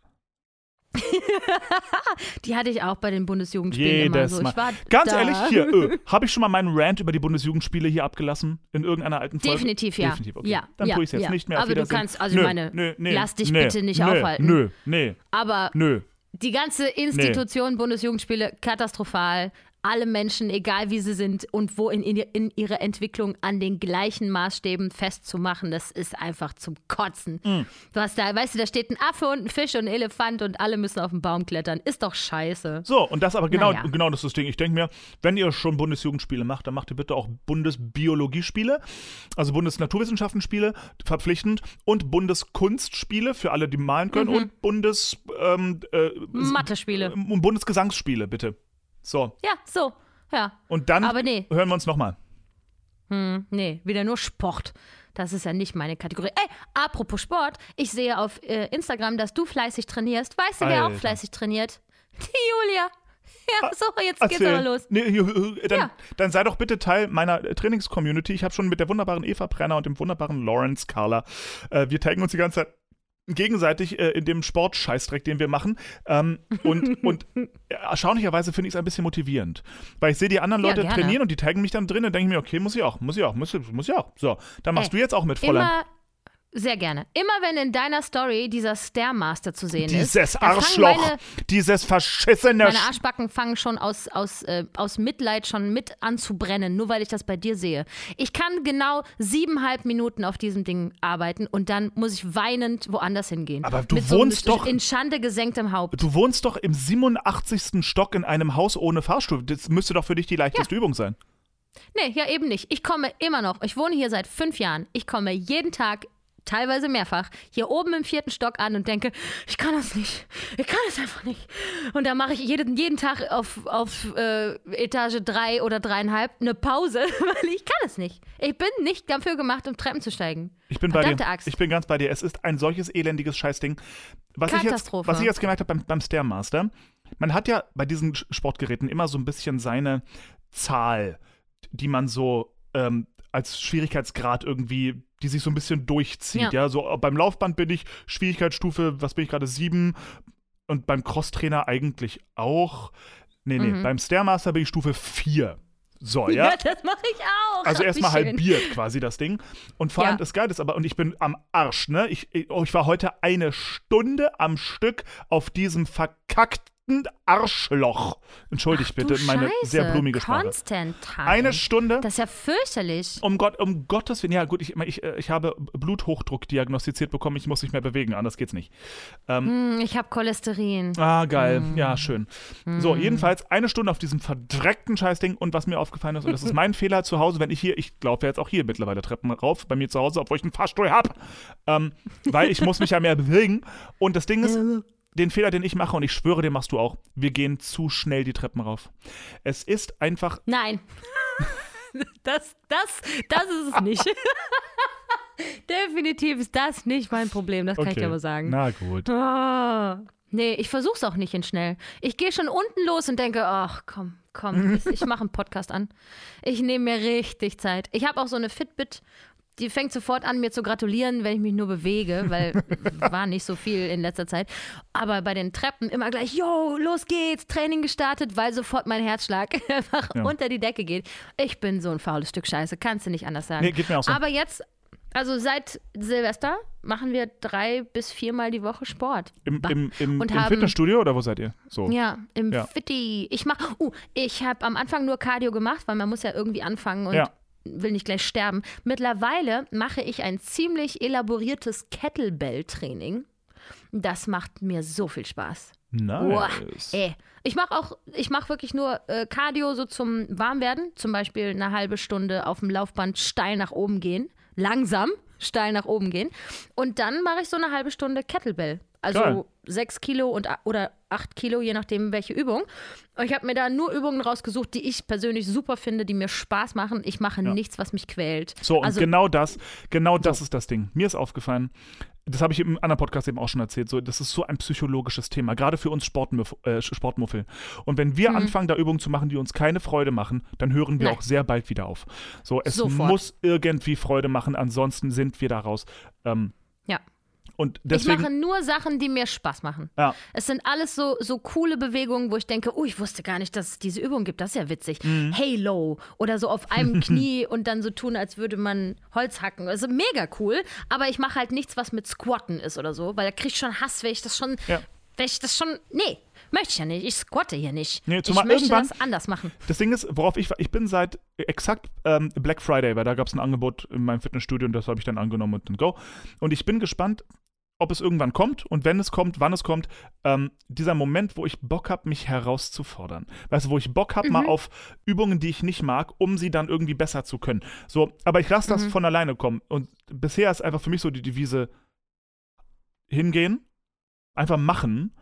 Die hatte ich auch bei den Bundesjugendspielen immer Jedes so. Mal. Ganz da. ehrlich, hier, äh, habe ich schon mal meinen Rant über die Bundesjugendspiele hier abgelassen? In irgendeiner alten Folge? Definitiv, ja. Definitiv, okay. Ja, Dann ja, tue ich es jetzt ja. nicht mehr. Aber du kannst- also nö, meine, nö, nee, lass dich nee, bitte nicht nö, aufhalten. Nö, nee, Aber nö. die ganze Institution Bundesjugendspiele katastrophal. Alle Menschen, egal wie sie sind und wo in, in, in ihrer Entwicklung an den gleichen Maßstäben festzumachen, das ist einfach zum Kotzen. Mm. Du hast da, weißt du, da steht ein Affe und ein Fisch und ein Elefant und alle müssen auf den Baum klettern. Ist doch scheiße. So, und das aber genau, Naja. genau das ist das Ding. Ich denke mir, wenn ihr schon Bundesjugendspiele macht, dann macht ihr bitte auch Bundesbiologiespiele, also Bundesnaturwissenschaftenspiele, verpflichtend, und Bundeskunstspiele für alle, die malen können, und Bundes, ähm, äh, Mathe-Spiele. und Bundesgesangsspiele, bitte. So, Ja, so. Ja. und dann Aber nee. hören wir uns nochmal. Hm, nee, wieder nur Sport. Das ist ja nicht meine Kategorie. Ey, apropos Sport, ich sehe auf äh, Instagram, dass du fleißig trainierst. Weißt du, wer auch Alter. fleißig trainiert? Die Julia. Ja, so, jetzt geht's Erzähl. aber los. Nee, dann, Ja. dann sei doch bitte Teil meiner äh, Trainings-Community. Ich habe schon mit der wunderbaren Eva Brenner und dem wunderbaren Lawrence Carla, äh, wir taggen uns die ganze Zeit gegenseitig äh, in dem Sportscheißdreck, den wir machen. Ähm, und und äh, erstaunlicherweise finde ich es ein bisschen motivierend. Weil ich sehe die anderen Ja, Leute gerne. trainieren und die taggen mich dann drin und denke mir, okay, muss ich auch, muss ich auch, muss, muss ich auch. So, dann machst Ey, du jetzt auch mit, Fräulein. Immer, sehr gerne. Immer wenn in deiner Story dieser Stairmaster zu sehen ist. Dieses da fangen Arschloch, Meine, dieses verschissene meine Arschbacken fangen schon aus, aus, äh, aus Mitleid schon mit an zu brennen, nur weil ich das bei dir sehe. Ich kann genau siebeneinhalb Minuten auf diesem Ding arbeiten und dann muss ich weinend woanders hingehen. Aber du mit so wohnst einem doch- in Schande gesenktem Haupt. Du wohnst doch im 87. Stock in einem Haus ohne Fahrstuhl. Das müsste doch für dich die leichteste Übung sein. Nee, ja eben nicht. Ich komme immer noch. Ich wohne hier seit fünf Jahren. Ich komme jeden Tag, teilweise mehrfach, hier oben im vierten Stock an und denke, ich kann das nicht. Ich kann das einfach nicht. Und da mache ich jeden, jeden Tag auf, auf äh, Etage drei oder dreieinhalb eine Pause, weil ich kann es nicht. Ich bin nicht dafür gemacht, um Treppen zu steigen. Ich bin bei Verdammte dir. Axt. Ich bin ganz bei dir. Es ist ein solches elendiges Scheißding. Was ich jetzt, was ich jetzt gemerkt habe beim, beim Stairmaster, man hat ja bei diesen Sportgeräten immer so ein bisschen seine Zahl, die man so ähm, als Schwierigkeitsgrad irgendwie, die sich so ein bisschen durchzieht. Ja, Ja. so äh, beim Laufband bin ich Schwierigkeitsstufe, was bin ich gerade, sieben und beim Crosstrainer eigentlich auch. Nee, nee, Mhm. beim Stairmaster bin ich Stufe vier. So, ja. das mache ich auch. Also erstmal halbiert quasi das Ding. Und vor allem Ja. das Geile ist aber, und ich bin am Arsch, ne? Ich, ich- oh, ich war heute eine Stunde am Stück auf diesem verkackten Arschloch. Entschuldigt Ach, bitte meine Scheiße. sehr blumige Sprache. Constantine. Eine Stunde. Das ist ja fürchterlich. Um, Gott, um Gottes Willen, ja gut, ich, ich, äh, ich habe Bluthochdruck diagnostiziert bekommen, ich muss nicht mehr bewegen, anders geht's nicht. Hm, ich habe Cholesterin. Ah, geil, ja, Hm. schön. So, jedenfalls eine Stunde auf diesem verdreckten Scheißding und was mir aufgefallen ist, und das ist mein Fehler zu Hause, wenn ich hier, ich laufe jetzt auch hier mittlerweile Treppen rauf, bei mir zu Hause, obwohl ich einen Fahrstuhl habe, ähm, weil ich muss mich ja mehr bewegen und das Ding ist, den Fehler, den ich mache, und ich schwöre, den machst du auch, wir gehen zu schnell die Treppen rauf. Es ist einfach Nein. Das, das, das ist es nicht. Definitiv ist das nicht mein Problem, das kann ich dir aber sagen. Na gut. Ah. Nee, ich versuch's auch nicht in schnell. Ich gehe schon unten los und denke, ach komm, komm, ich, ich mache einen Podcast an. Ich nehme mir richtig Zeit. Ich habe auch so eine Fitbit, die fängt sofort an, mir zu gratulieren, wenn ich mich nur bewege, weil war nicht so viel in letzter Zeit. Aber bei den Treppen immer gleich, yo, los geht's, Training gestartet, weil sofort mein Herzschlag einfach Ja. unter die Decke geht. Ich bin so ein faules Stück Scheiße, kannst du nicht anders sagen. Nee, geht mir auch so. Aber jetzt, also seit Silvester machen wir drei bis viermal die Woche Sport. Im, im, im, im haben- Fitnessstudio oder wo seid ihr? So. Ja, im Ja. Fitti. Ich mach, uh, ich habe am Anfang nur Cardio gemacht, weil man muss ja irgendwie anfangen und Ja. Will nicht gleich sterben. Mittlerweile mache ich ein ziemlich elaboriertes Kettlebell-Training. Das macht mir so viel Spaß. Nice. ey. Ich mache auch, ich mache wirklich nur äh, Cardio so zum Warmwerden. Zum Beispiel eine halbe Stunde auf dem Laufband steil nach oben gehen. Langsam steil nach oben gehen. Und dann mache ich so eine halbe Stunde Kettlebell. Also Geil. sechs Kilo und, oder acht Kilo, je nachdem welche Übung. Und ich habe mir da nur Übungen rausgesucht, die ich persönlich super finde, die mir Spaß machen. Ich mache nichts, was mich quält. So, und also, genau das, genau das ist das Ding. Mir ist aufgefallen, das habe ich im anderen Podcast eben auch schon erzählt, so, das ist so ein psychologisches Thema, gerade für uns Sportmuff, äh, Sportmuffel. Und wenn wir anfangen, da Übungen zu machen, die uns keine Freude machen, dann hören wir Mhm. Nein. auch sehr bald wieder auf. So, es Sofort. muss irgendwie Freude machen, ansonsten sind wir da raus. Ähm, und Ich deswegen, mache nur Sachen, die mir Spaß machen. ja, Es sind alles so, so coole Bewegungen, wo ich denke, oh, ich wusste gar nicht, dass es diese Übung gibt. Das ist ja witzig. Halo oder so auf einem Knie und dann so tun, als würde man Holz hacken. Also mega cool. Aber ich mache halt nichts, was mit Squatten ist oder so, weil da krieg ich schon Hass, wenn ich das schon, Ja. wenn ich das schon, nee, möchte ich ja nicht. Ich squatte hier nicht. Nee, ich möchte das anders machen. Das Ding ist, worauf ich war, ich bin seit exakt ähm, Black Friday, weil da gab es ein Angebot in meinem Fitnessstudio und das habe ich dann angenommen und dann go. Und ich bin gespannt, ob es irgendwann kommt und wenn es kommt, wann es kommt, ähm, dieser Moment, wo ich Bock habe, mich herauszufordern. Weißt du, wo ich Bock habe, mal auf Übungen, die ich nicht mag, um sie dann irgendwie besser zu können. So, aber ich lasse das von alleine kommen. Und bisher ist einfach für mich so die Devise hingehen, einfach machen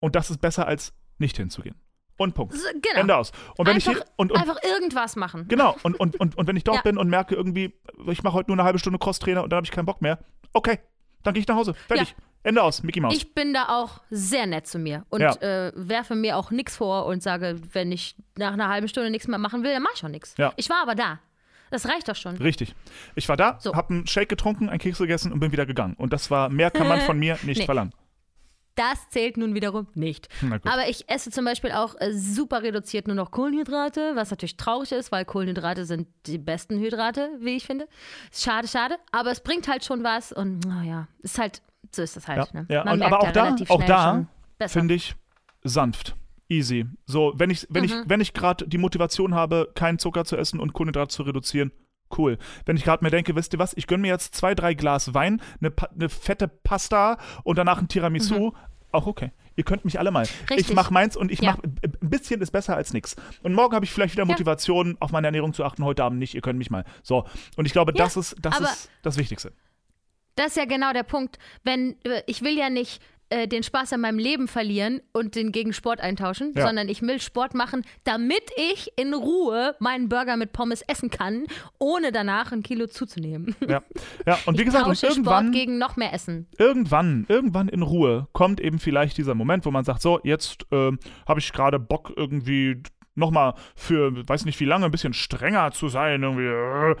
und das ist besser als nicht hinzugehen. Und Punkt. So, genau. Ende aus. Und wenn einfach, ich hier, und, und einfach irgendwas machen. genau und, und, und, und wenn ich dort Ja. bin und merke irgendwie, ich mache heute nur eine halbe Stunde Crosstrainer und dann habe ich keinen Bock mehr, okay, dann gehe ich nach Hause. Fertig. Ende aus. Mickey Mouse. Ich bin da auch sehr nett zu mir und Ja. äh, werfe mir auch nichts vor und sage, wenn ich nach einer halben Stunde nichts mehr machen will, dann mache ich auch nichts. Ja. Ich war aber da. Das reicht doch schon. Richtig. Ich war da, So. habe einen Shake getrunken, einen Keks gegessen und bin wieder gegangen. Und das war, mehr kann man von mir nicht Nee. verlangen. Das zählt nun wiederum nicht. Aber ich esse zum Beispiel auch äh, super reduziert nur noch Kohlenhydrate, was natürlich traurig ist, weil Kohlenhydrate sind die besten Hydrate, wie ich finde. Schade, schade. Aber es bringt halt schon was und naja, ist halt, so ist das halt. Ja, ne? ja. Und, aber auch da, auch da finde ich sanft. Easy. So, wenn ich, wenn ich, Mhm. wenn ich gerade die Motivation habe, keinen Zucker zu essen und Kohlenhydrate zu reduzieren, cool. Wenn ich gerade mir denke, wisst ihr was, ich gönne mir jetzt zwei, drei Glas Wein, eine, eine fette Pasta und danach ein Tiramisu, auch okay. Ihr könnt mich alle mal. Ich Mhm. Richtig. mache meins und ich Ja. mache ein bisschen ist besser als nichts. Und morgen habe ich vielleicht wieder Ja. Motivation, auf meine Ernährung zu achten, heute Abend nicht, ihr könnt mich mal. So. Und ich glaube, Ja, das ist das ist das Wichtigste. Das ist ja genau der Punkt. Wenn äh, ich will ja nicht äh, den Spaß an meinem Leben verlieren und den gegen Sport eintauschen, Ja. sondern ich will Sport machen, damit ich in Ruhe meinen Burger mit Pommes essen kann, ohne danach ein Kilo zuzunehmen. Ja. Ja, und wie gesagt, und irgendwann Sport gegen noch mehr Essen. irgendwann, irgendwann in Ruhe kommt eben vielleicht dieser Moment, wo man sagt, so, jetzt ähm, habe ich gerade Bock irgendwie nochmal für, weiß nicht wie lange, ein bisschen strenger zu sein, irgendwie. Äh.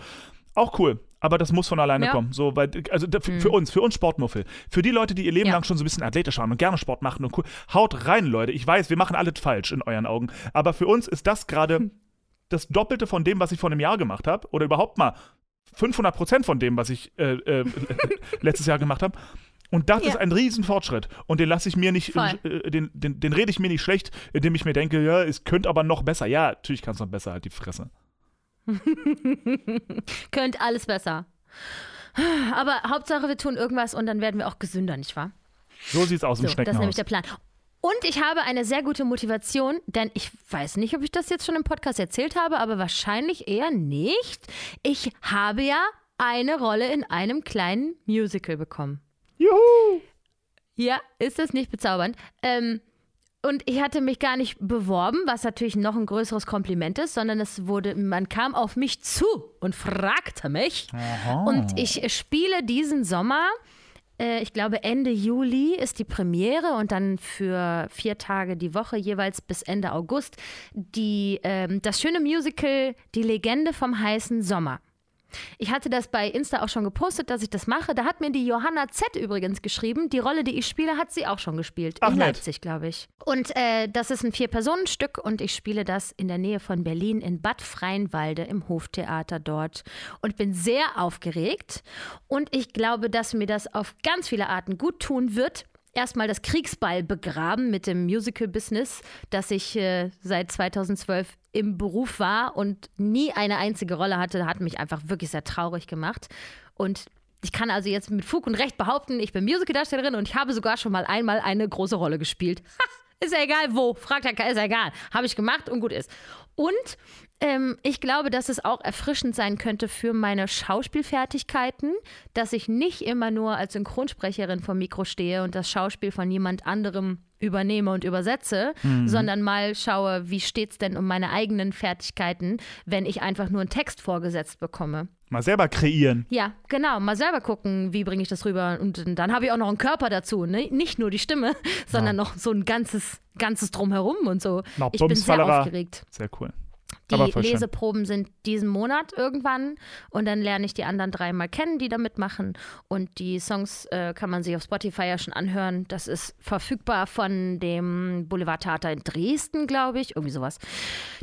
Auch cool. Aber das muss von alleine Ja. kommen. So, weil, also für, für uns, für uns Sportmuffel. Für die Leute, die ihr Leben Ja. lang schon so ein bisschen athletisch waren und gerne Sport machen und cool. Haut rein, Leute. Ich weiß, wir machen alles falsch in euren Augen. Aber für uns ist das gerade das Doppelte von dem, was ich vor einem Jahr gemacht habe, oder überhaupt mal 500 Prozent von dem, was ich äh, äh, letztes Jahr gemacht habe. Und das Ja. ist ein Riesenfortschritt. Und den lasse ich mir nicht, äh, den, den, den rede ich mir nicht schlecht, indem ich mir denke, ja, es könnte aber noch besser. Ja, natürlich kann es noch besser, halt die Fresse. Könnt alles besser. Aber Hauptsache, wir tun irgendwas und dann werden wir auch gesünder, nicht wahr? So sieht's aus im So, das ist Schneckenhaus. nämlich der Plan. Und ich habe eine sehr gute Motivation, denn ich weiß nicht, ob ich das jetzt schon im Podcast erzählt habe, aber wahrscheinlich eher nicht. Ich habe ja eine Rolle in einem kleinen Musical bekommen. Juhu! Ja, ist das nicht bezaubernd? Ähm, und ich hatte mich gar nicht beworben, was natürlich noch ein größeres Kompliment ist, sondern es wurde, man kam auf mich zu und fragte mich. Aha. Und ich spiele diesen Sommer, äh, ich glaube Ende Juli ist die Premiere und dann für vier Tage die Woche jeweils bis Ende August die, ähm, das schöne Musical Die Legende vom heißen Sommer. Ich hatte das bei Insta auch schon gepostet, dass ich das mache. Da hat mir die Johanna Z übrigens geschrieben. Die Rolle, die ich spiele, hat sie auch schon gespielt. Ach, in nett. Leipzig, glaube ich. Und äh, das ist ein Vier-Personen-Stück und ich spiele das in der Nähe von Berlin in Bad Freienwalde im Hoftheater dort. Und bin sehr aufgeregt. Und ich glaube, dass mir das auf ganz viele Arten gut tun wird. Erstmal das Kriegsball begraben mit dem Musical-Business, das ich äh, seit 2012 im Beruf war und nie eine einzige Rolle hatte, hat mich einfach wirklich sehr traurig gemacht. Und ich kann also jetzt mit Fug und Recht behaupten, ich bin Musicaldarstellerin und ich habe sogar schon mal einmal eine große Rolle gespielt. Ist ja egal wo, fragt keiner, ist ja egal. Habe ich gemacht und gut ist. Und ähm, ich glaube, dass es auch erfrischend sein könnte für meine Schauspielfertigkeiten, dass ich nicht immer nur als Synchronsprecherin vom Mikro stehe und das Schauspiel von jemand anderem übernehme und übersetze, sondern mal schaue, wie steht's denn um meine eigenen Fertigkeiten, wenn ich einfach nur einen Text vorgesetzt bekomme. Mal selber kreieren. Ja, genau. Mal selber gucken, wie bringe ich das rüber. Und dann habe ich auch noch einen Körper dazu. Ne? Nicht nur die Stimme, sondern noch so ein ganzes, ganzes Drumherum und so. Na, ich bin sehr Bumsfallera. aufgeregt. Sehr cool. Die. Leseproben sind diesen Monat irgendwann und dann lerne ich die anderen drei mal kennen, die da mitmachen. Und die Songs äh, kann man sich auf Spotify ja schon anhören. Das ist verfügbar von dem Boulevardtheater in Dresden, glaube ich. Irgendwie sowas.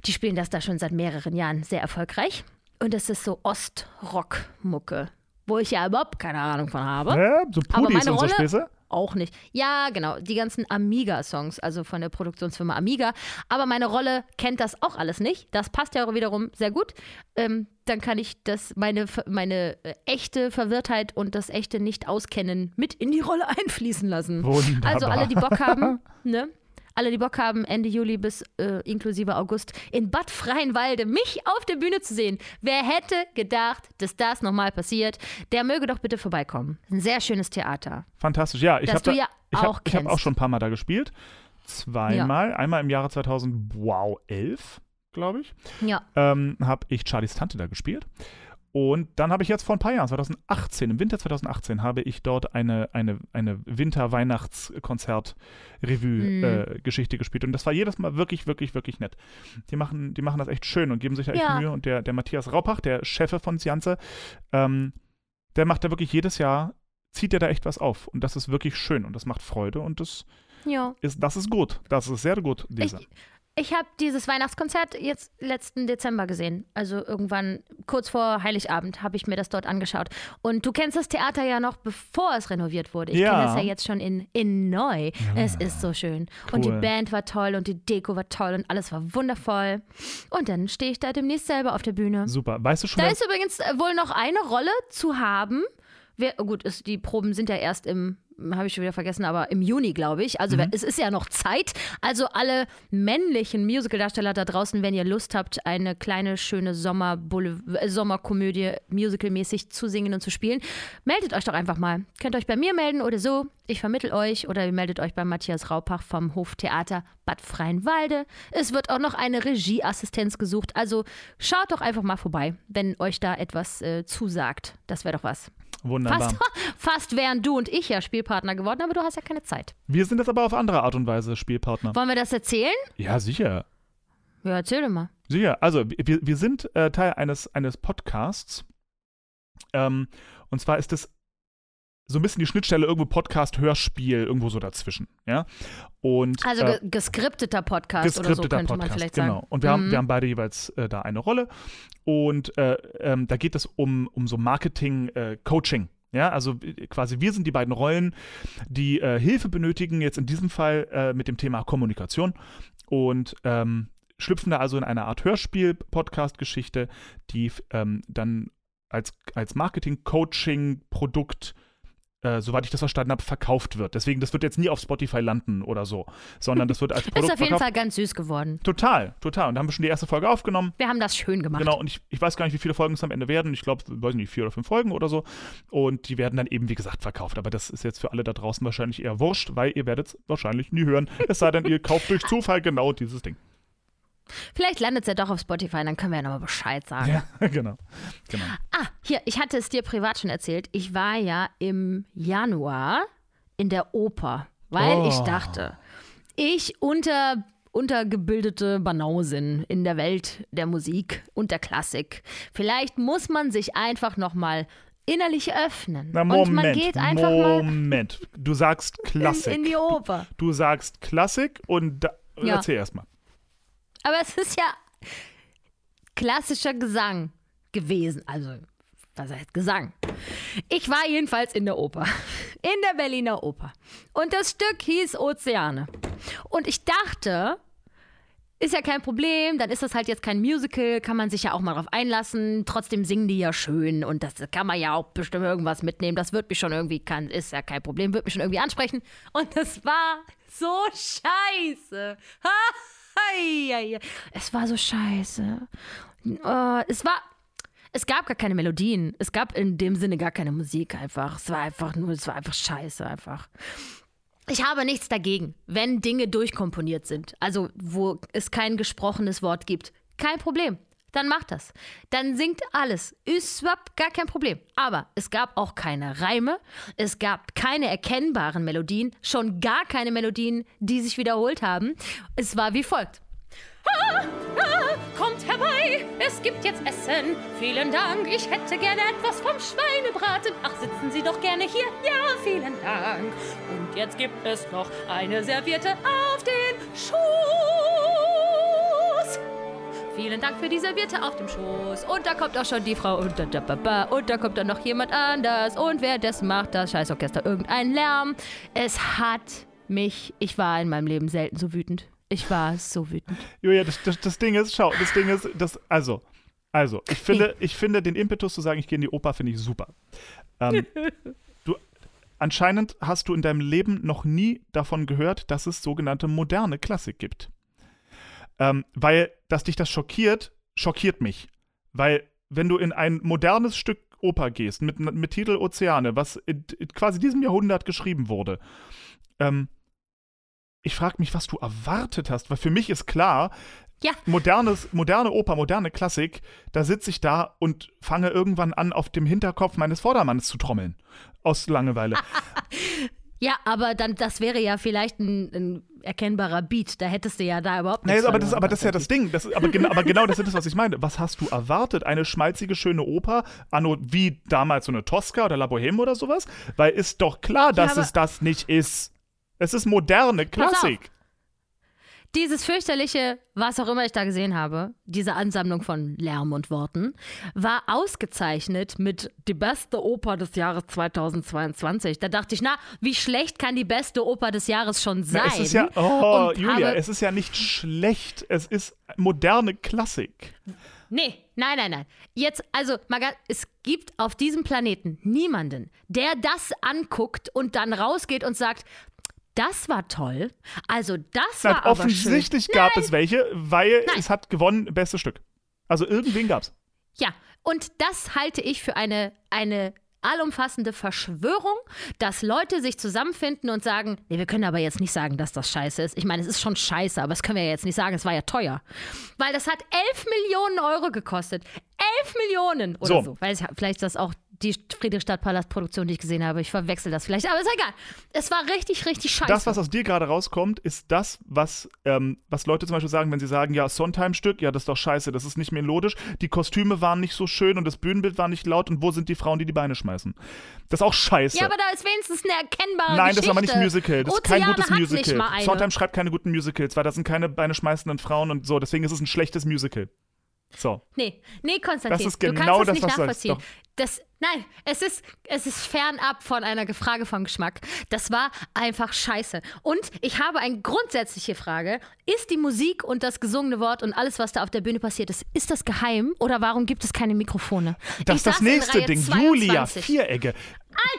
Die spielen das da schon seit mehreren Jahren sehr erfolgreich. Und es ist so Ostrock-Mucke, wo ich ja überhaupt keine Ahnung von habe. Ja, so Aber Pudis meine und so Rolle- Späße. Auch nicht. Ja, genau. Die ganzen Amiga-Songs, also von der Produktionsfirma Amiga. Aber meine Rolle kennt das auch alles nicht. Das passt ja auch wiederum sehr gut. Ähm, dann kann ich das, meine, meine äh, echte Verwirrtheit und das echte Nicht-Auskennen mit in die Rolle einfließen lassen. Wunderbar. Also alle, die Bock haben, ne? Alle, die Bock haben, Ende Juli bis äh, inklusive August in Bad Freienwalde mich auf der Bühne zu sehen. Wer hätte gedacht, dass das nochmal passiert? Der möge doch bitte vorbeikommen. Ein sehr schönes Theater. Fantastisch. Ja, ich habe da, ja ich auch hab, ich hab auch schon ein paar Mal da gespielt. Zweimal. Einmal im Jahre 2011, glaube ich. Ja. ähm, habe ich Charlies Tante da gespielt. Und dann habe ich jetzt vor ein paar Jahren, 2018, im Winter 2018, habe ich dort eine, eine, eine Winter-Weihnachts-Konzert-Revue-Geschichte gespielt. Und das war jedes Mal wirklich, wirklich, wirklich nett. Die machen, die machen das echt schön und geben sich da echt Ja. Mühe. Und der, der Matthias Raupach, der Chef von Sianze, ähm, der macht da wirklich jedes Jahr, zieht er da echt was auf. Und das ist wirklich schön und das macht Freude und das Ja. ist, das ist gut. Das ist sehr gut, Lisa. Ich, ich habe dieses Weihnachtskonzert jetzt letzten Dezember gesehen. Also irgendwann kurz vor Heiligabend habe ich mir das dort angeschaut. Und du kennst das Theater ja noch, bevor es renoviert wurde. Ich Ja. kenne es ja jetzt schon in, in neu. Es ist so schön. Und die Cool. Band war toll und die Deko war toll und alles war wundervoll. Und dann stehe ich da demnächst selber auf der Bühne. Super. Weißt du schon, Da ist übrigens äh, wohl noch eine Rolle zu haben. Wer, oh gut, ist, die Proben sind ja erst im, habe ich schon wieder vergessen, aber im Juni, glaube ich. Also wer- es ist ja noch Zeit. Also alle männlichen Musicaldarsteller da draußen, wenn ihr Lust habt, eine kleine, schöne Sommer äh, Sommerkomödie musicalmäßig zu singen und zu spielen, meldet euch doch einfach mal. Könnt euch bei mir melden oder so. Ich vermittel euch oder ihr meldet euch bei Matthias Raupach vom Hoftheater Bad Freienwalde. Es wird auch noch eine Regieassistenz gesucht. Also schaut doch einfach mal vorbei, wenn euch da etwas äh, zusagt. Das wäre doch was. Wunderbar. Fast, fast wären du und ich ja Spielpartner geworden, aber du hast ja keine Zeit. Wir sind jetzt aber auf andere Art und Weise Spielpartner. Wollen wir das erzählen? Ja, sicher. Ja, erzähl doch mal. Sicher. Also, wir, wir sind äh, Teil eines, eines Podcasts. Ähm, und zwar ist es so ein bisschen die Schnittstelle irgendwo Podcast, Hörspiel, irgendwo so dazwischen. Ja. Und, Also äh, ge geskripteter Podcast oder so geskripteter könnte man Podcast, vielleicht genau. sagen. Und wir, haben, Mhm. wir haben beide jeweils äh, da eine Rolle. Und äh, ähm, da geht es um, um so Marketing-Coaching. ja, also äh, quasi wir sind die beiden Rollen, die äh, Hilfe benötigen, jetzt in diesem Fall äh, mit dem Thema Kommunikation. Und ähm, schlüpfen da also in eine Art Hörspiel-Podcast-Geschichte, die ähm, dann als, als Marketing-Coaching-Produkt äh, soweit ich das verstanden habe, verkauft wird. Deswegen, das wird jetzt nie auf Spotify landen oder so, sondern das wird als Produkt Ist auf jeden verkauft. Fall ganz süß geworden. Total, total. Und da haben wir schon die erste Folge aufgenommen. Wir haben das schön gemacht. Genau, und ich, ich weiß gar nicht, wie viele Folgen es am Ende werden. Ich glaube, weiß nicht, vier oder fünf Folgen oder so. Und die werden dann eben, wie gesagt, verkauft. Aber das ist jetzt für alle da draußen wahrscheinlich eher wurscht, weil ihr werdet es wahrscheinlich nie hören. Es sei denn, ihr kauft durch Zufall genau dieses Ding. Vielleicht landet es ja doch auf Spotify, dann können wir ja nochmal Bescheid sagen. Ja, genau. genau. Ah, hier, ich hatte es dir privat schon erzählt. Ich war ja im Januar in der Oper, weil Oh. ich dachte, ich unter untergebildete Banausin in der Welt der Musik und der Klassik. Vielleicht muss man sich einfach noch mal innerlich öffnen Na, und Moment, man geht einfach mal Moment. Du sagst Klassik. in, in die Oper. Du sagst Klassik und da, Ja. erzähl erst mal. Aber es ist ja klassischer Gesang gewesen. Also, was heißt Gesang? Ich war jedenfalls in der Oper. In der Berliner Oper. Und das Stück hieß Ozeane. Und ich dachte, ist ja kein Problem, dann ist das halt jetzt kein Musical, kann man sich ja auch mal drauf einlassen. Trotzdem singen die ja schön und das kann man ja auch bestimmt irgendwas mitnehmen. Das wird mich schon irgendwie, kann, ist ja kein Problem, wird mich schon irgendwie ansprechen. Und das war so scheiße. Ei, ei, ei. Es war so scheiße. Äh, es war. Es gab gar keine Melodien. Es gab in dem Sinne gar keine Musik einfach. Es war einfach nur, es war einfach scheiße einfach. Ich habe nichts dagegen, wenn Dinge durchkomponiert sind. Also, wo es kein gesprochenes Wort gibt. Kein Problem. Dann macht das. Dann singt alles. Ist gar kein Problem. Aber es gab auch keine Reime. Es gab keine erkennbaren Melodien. Schon gar keine Melodien, die sich wiederholt haben. Es war wie folgt. Ah, ah, kommt herbei, es gibt jetzt Essen. Vielen Dank, ich hätte gerne etwas vom Schweinebraten. Ach, sitzen Sie doch gerne hier. Ja, vielen Dank. Und jetzt gibt es noch eine Serviette auf den Schoß. Vielen Dank für die Serviette auf dem Schoß. Und da kommt auch schon die Frau und da, da, ba, ba. und da kommt dann noch jemand anders. Und währenddessen macht das Scheißorchester irgendeinen Lärm. Es hat mich, ich war in meinem Leben selten so wütend. Ich war so wütend. Julia, das, das, das Ding ist, schau, das Ding ist, das, also, also, ich finde, ich finde den Impetus zu sagen, ich gehe in die Oper, finde ich super. Ähm, du, anscheinend hast du in deinem Leben noch nie davon gehört, dass es sogenannte moderne Klassik gibt. Ähm, weil, dass dich das schockiert, schockiert mich. Weil, wenn du in ein modernes Stück Oper gehst, mit, mit Titel Ozeane, was in, in quasi diesem Jahrhundert geschrieben wurde, ähm, ich frage mich, was du erwartet hast, weil für mich ist klar, Ja. modernes, moderne Oper, moderne Klassik, da sitze ich da und fange irgendwann an, auf dem Hinterkopf meines Vordermanns zu trommeln. Aus Langeweile. Ja, aber dann, das wäre ja vielleicht ein, ein erkennbarer Beat. Da hättest du ja da überhaupt nichts aber, das, aber das ist ja das Ding. Das, aber, genau, aber genau das ist das, was ich meine. Was hast du erwartet? Eine schmalzige, schöne Oper, anno wie damals so eine Tosca oder La Bohème oder sowas? Weil ist doch klar, dass aber- es das nicht ist. Es ist moderne. Klassik. Dieses fürchterliche, was auch immer ich da gesehen habe, diese Ansammlung von Lärm und Worten, war ausgezeichnet mit die beste Oper des Jahres 2022. Da dachte ich, na, wie schlecht kann die beste Oper des Jahres schon sein? Na, es ist ja, oh, Und Julia, es ist ja nicht schlecht. Es ist moderne Klassik. Nee, nein, nein, nein. Jetzt, also, Maga, es gibt auf diesem Planeten niemanden, der das anguckt und dann rausgeht und sagt, das war toll. Also, das war Na, aber offensichtlich schön. gab es welche, weil Nein. es hat gewonnen, bestes Stück. Also irgendwen gab's. Ja, und das halte ich für eine, eine allumfassende Verschwörung, dass Leute sich zusammenfinden und sagen, nee, wir können aber jetzt nicht sagen, dass das scheiße ist. Ich meine, es ist schon scheiße, aber das können wir ja jetzt nicht sagen, es war ja teuer. Weil das hat 11 Millionen Euro gekostet. 11 Millionen oder So. so. Weil es, vielleicht ist das auch die Friedrichstadt-Palast-Produktion, die ich gesehen habe. Ich verwechsel das vielleicht, aber ist egal. Es war richtig, richtig scheiße. Das, was aus dir gerade rauskommt, ist das, was, ähm, was Leute zum Beispiel sagen, wenn sie sagen, ja, Sondheim-Stück, ja, das ist doch scheiße, das ist nicht melodisch, die Kostüme waren nicht so schön und das Bühnenbild war nicht laut und wo sind die Frauen, die die Beine schmeißen? Das ist auch scheiße. ja, aber da ist wenigstens eine erkennbare Nein, Geschichte. das ist aber nicht Musical. Das ist kein Ozeane gutes Musical. Sondheim schreibt keine guten Musicals, weil das sind keine Beine schmeißenden Frauen und so. Deswegen ist es ein schlechtes Musical. So. Nee, nee, Konstantin. Das ist du genau kannst es das, nicht du sagst. nachvollziehen. Das, nein, es ist, es ist fernab von einer Frage vom Geschmack. Das war einfach scheiße. Und ich habe eine grundsätzliche Frage. Ist die Musik und das gesungene Wort und alles, was da auf der Bühne passiert ist, ist das geheim oder warum gibt es keine Mikrofone? Das Ich ist das nächste Ding. 22. Julia, Vierecke.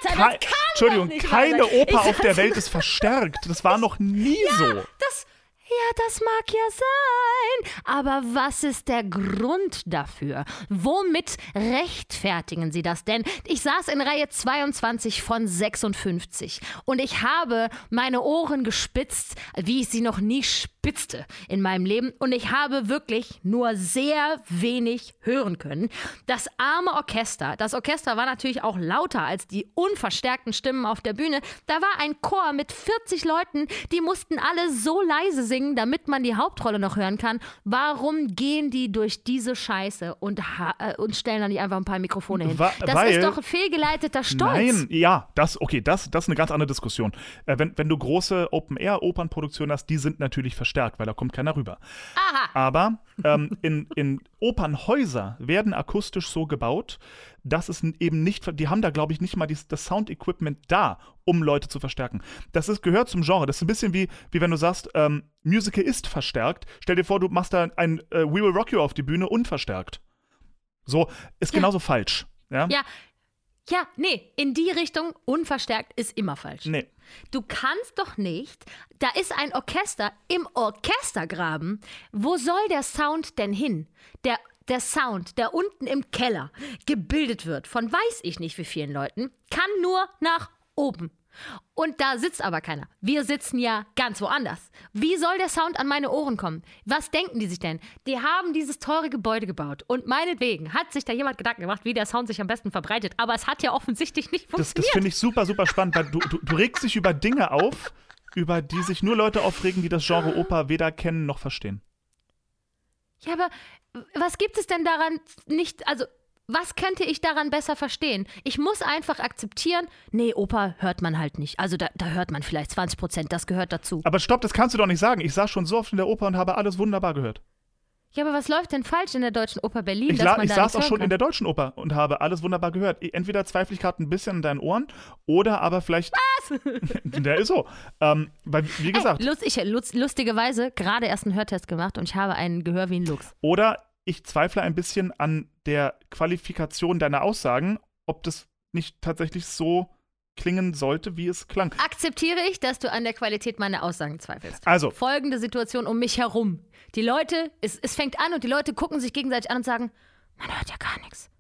Alter, Kei- das kann Entschuldigung, nicht keine. Oper auf der Welt ist verstärkt. Das war noch nie so. Das, ja, das mag ja sein. Aber was ist der Grund dafür? Womit rechtfertigen Sie das denn? Ich saß in Reihe 22 von 56 und ich habe meine Ohren gespitzt, wie ich sie noch nie spitzte in meinem Leben. Und ich habe wirklich nur sehr wenig hören können. Das arme Orchester, das Orchester war natürlich auch lauter als die unverstärkten Stimmen auf der Bühne. Da war ein Chor mit 40 Leuten, die mussten alle so leise singen, damit man die Hauptrolle noch hören kann. Warum gehen die durch diese Scheiße und, äh, und stellen da nicht einfach ein paar Mikrofone hin? Wa- das weil- ist doch fehlgeleiteter Stolz. Nein, ja, das, okay, das, das ist eine ganz andere Diskussion. Äh, wenn, wenn du große Open-Air-Opernproduktionen hast, die sind natürlich verstärkt, weil da kommt keiner rüber. Aha. Aber ähm, in, in Opernhäuser werden akustisch so gebaut, dass es n- eben nicht, die haben da, glaube ich, nicht mal dies, das Sound-Equipment da, um Leute zu verstärken. Das ist, gehört zum Genre. Das ist ein bisschen wie, wie wenn du sagst, ähm, Musical ist verstärkt. Stell dir vor, du machst da ein äh, We Will Rock You auf die Bühne unverstärkt. So, ist genauso falsch. Ja? Ja. Ja, nee, in die Richtung unverstärkt ist immer falsch. Nee. Du kannst doch nicht, da ist ein Orchester im Orchestergraben. Wo soll der Sound denn hin? Der, der Sound, der unten im Keller gebildet wird von weiß ich nicht wie vielen Leuten, kann nur nach oben. Und da sitzt aber keiner. Wir sitzen ja ganz woanders. Wie soll der Sound an meine Ohren kommen? Was denken die sich denn? Die haben dieses teure Gebäude gebaut. Und meinetwegen hat sich da jemand Gedanken gemacht, wie der Sound sich am besten verbreitet. Aber es hat ja offensichtlich nicht Das, funktioniert. das finde ich super, super spannend, weil du, du, du regst dich über Dinge auf, über die sich nur Leute aufregen, die das Genre Oper weder kennen noch verstehen. Ja, aber was gibt es denn daran nicht, also was könnte ich daran besser verstehen? Ich muss einfach akzeptieren, nee, Oper hört man halt nicht. Also da, da hört man vielleicht 20 Prozent, das gehört dazu. Aber stopp, das kannst du doch nicht sagen. Ich saß schon so oft in der Oper und habe alles wunderbar gehört. Ja, aber was läuft denn falsch in der Deutschen Oper Berlin, Ich, dass man ich da saß auch schon kann? in der Deutschen Oper und habe alles wunderbar gehört. Entweder zweifle ich gerade ein bisschen in deinen Ohren oder aber vielleicht. Was? der ist so. Ähm, weil, wie gesagt, Ey, lust, ich, lust, lustigerweise gerade erst einen Hörtest gemacht und ich habe ein Gehör wie ein Luchs. oder ich zweifle ein bisschen an der Qualifikation deiner Aussagen, ob das nicht tatsächlich so klingen sollte, wie es klang. Akzeptiere ich, dass du an der Qualität meiner Aussagen zweifelst. Also, Folgende Situation um mich herum. Die Leute, es, es fängt an und die Leute gucken sich gegenseitig an und sagen, man hört ja gar nichts.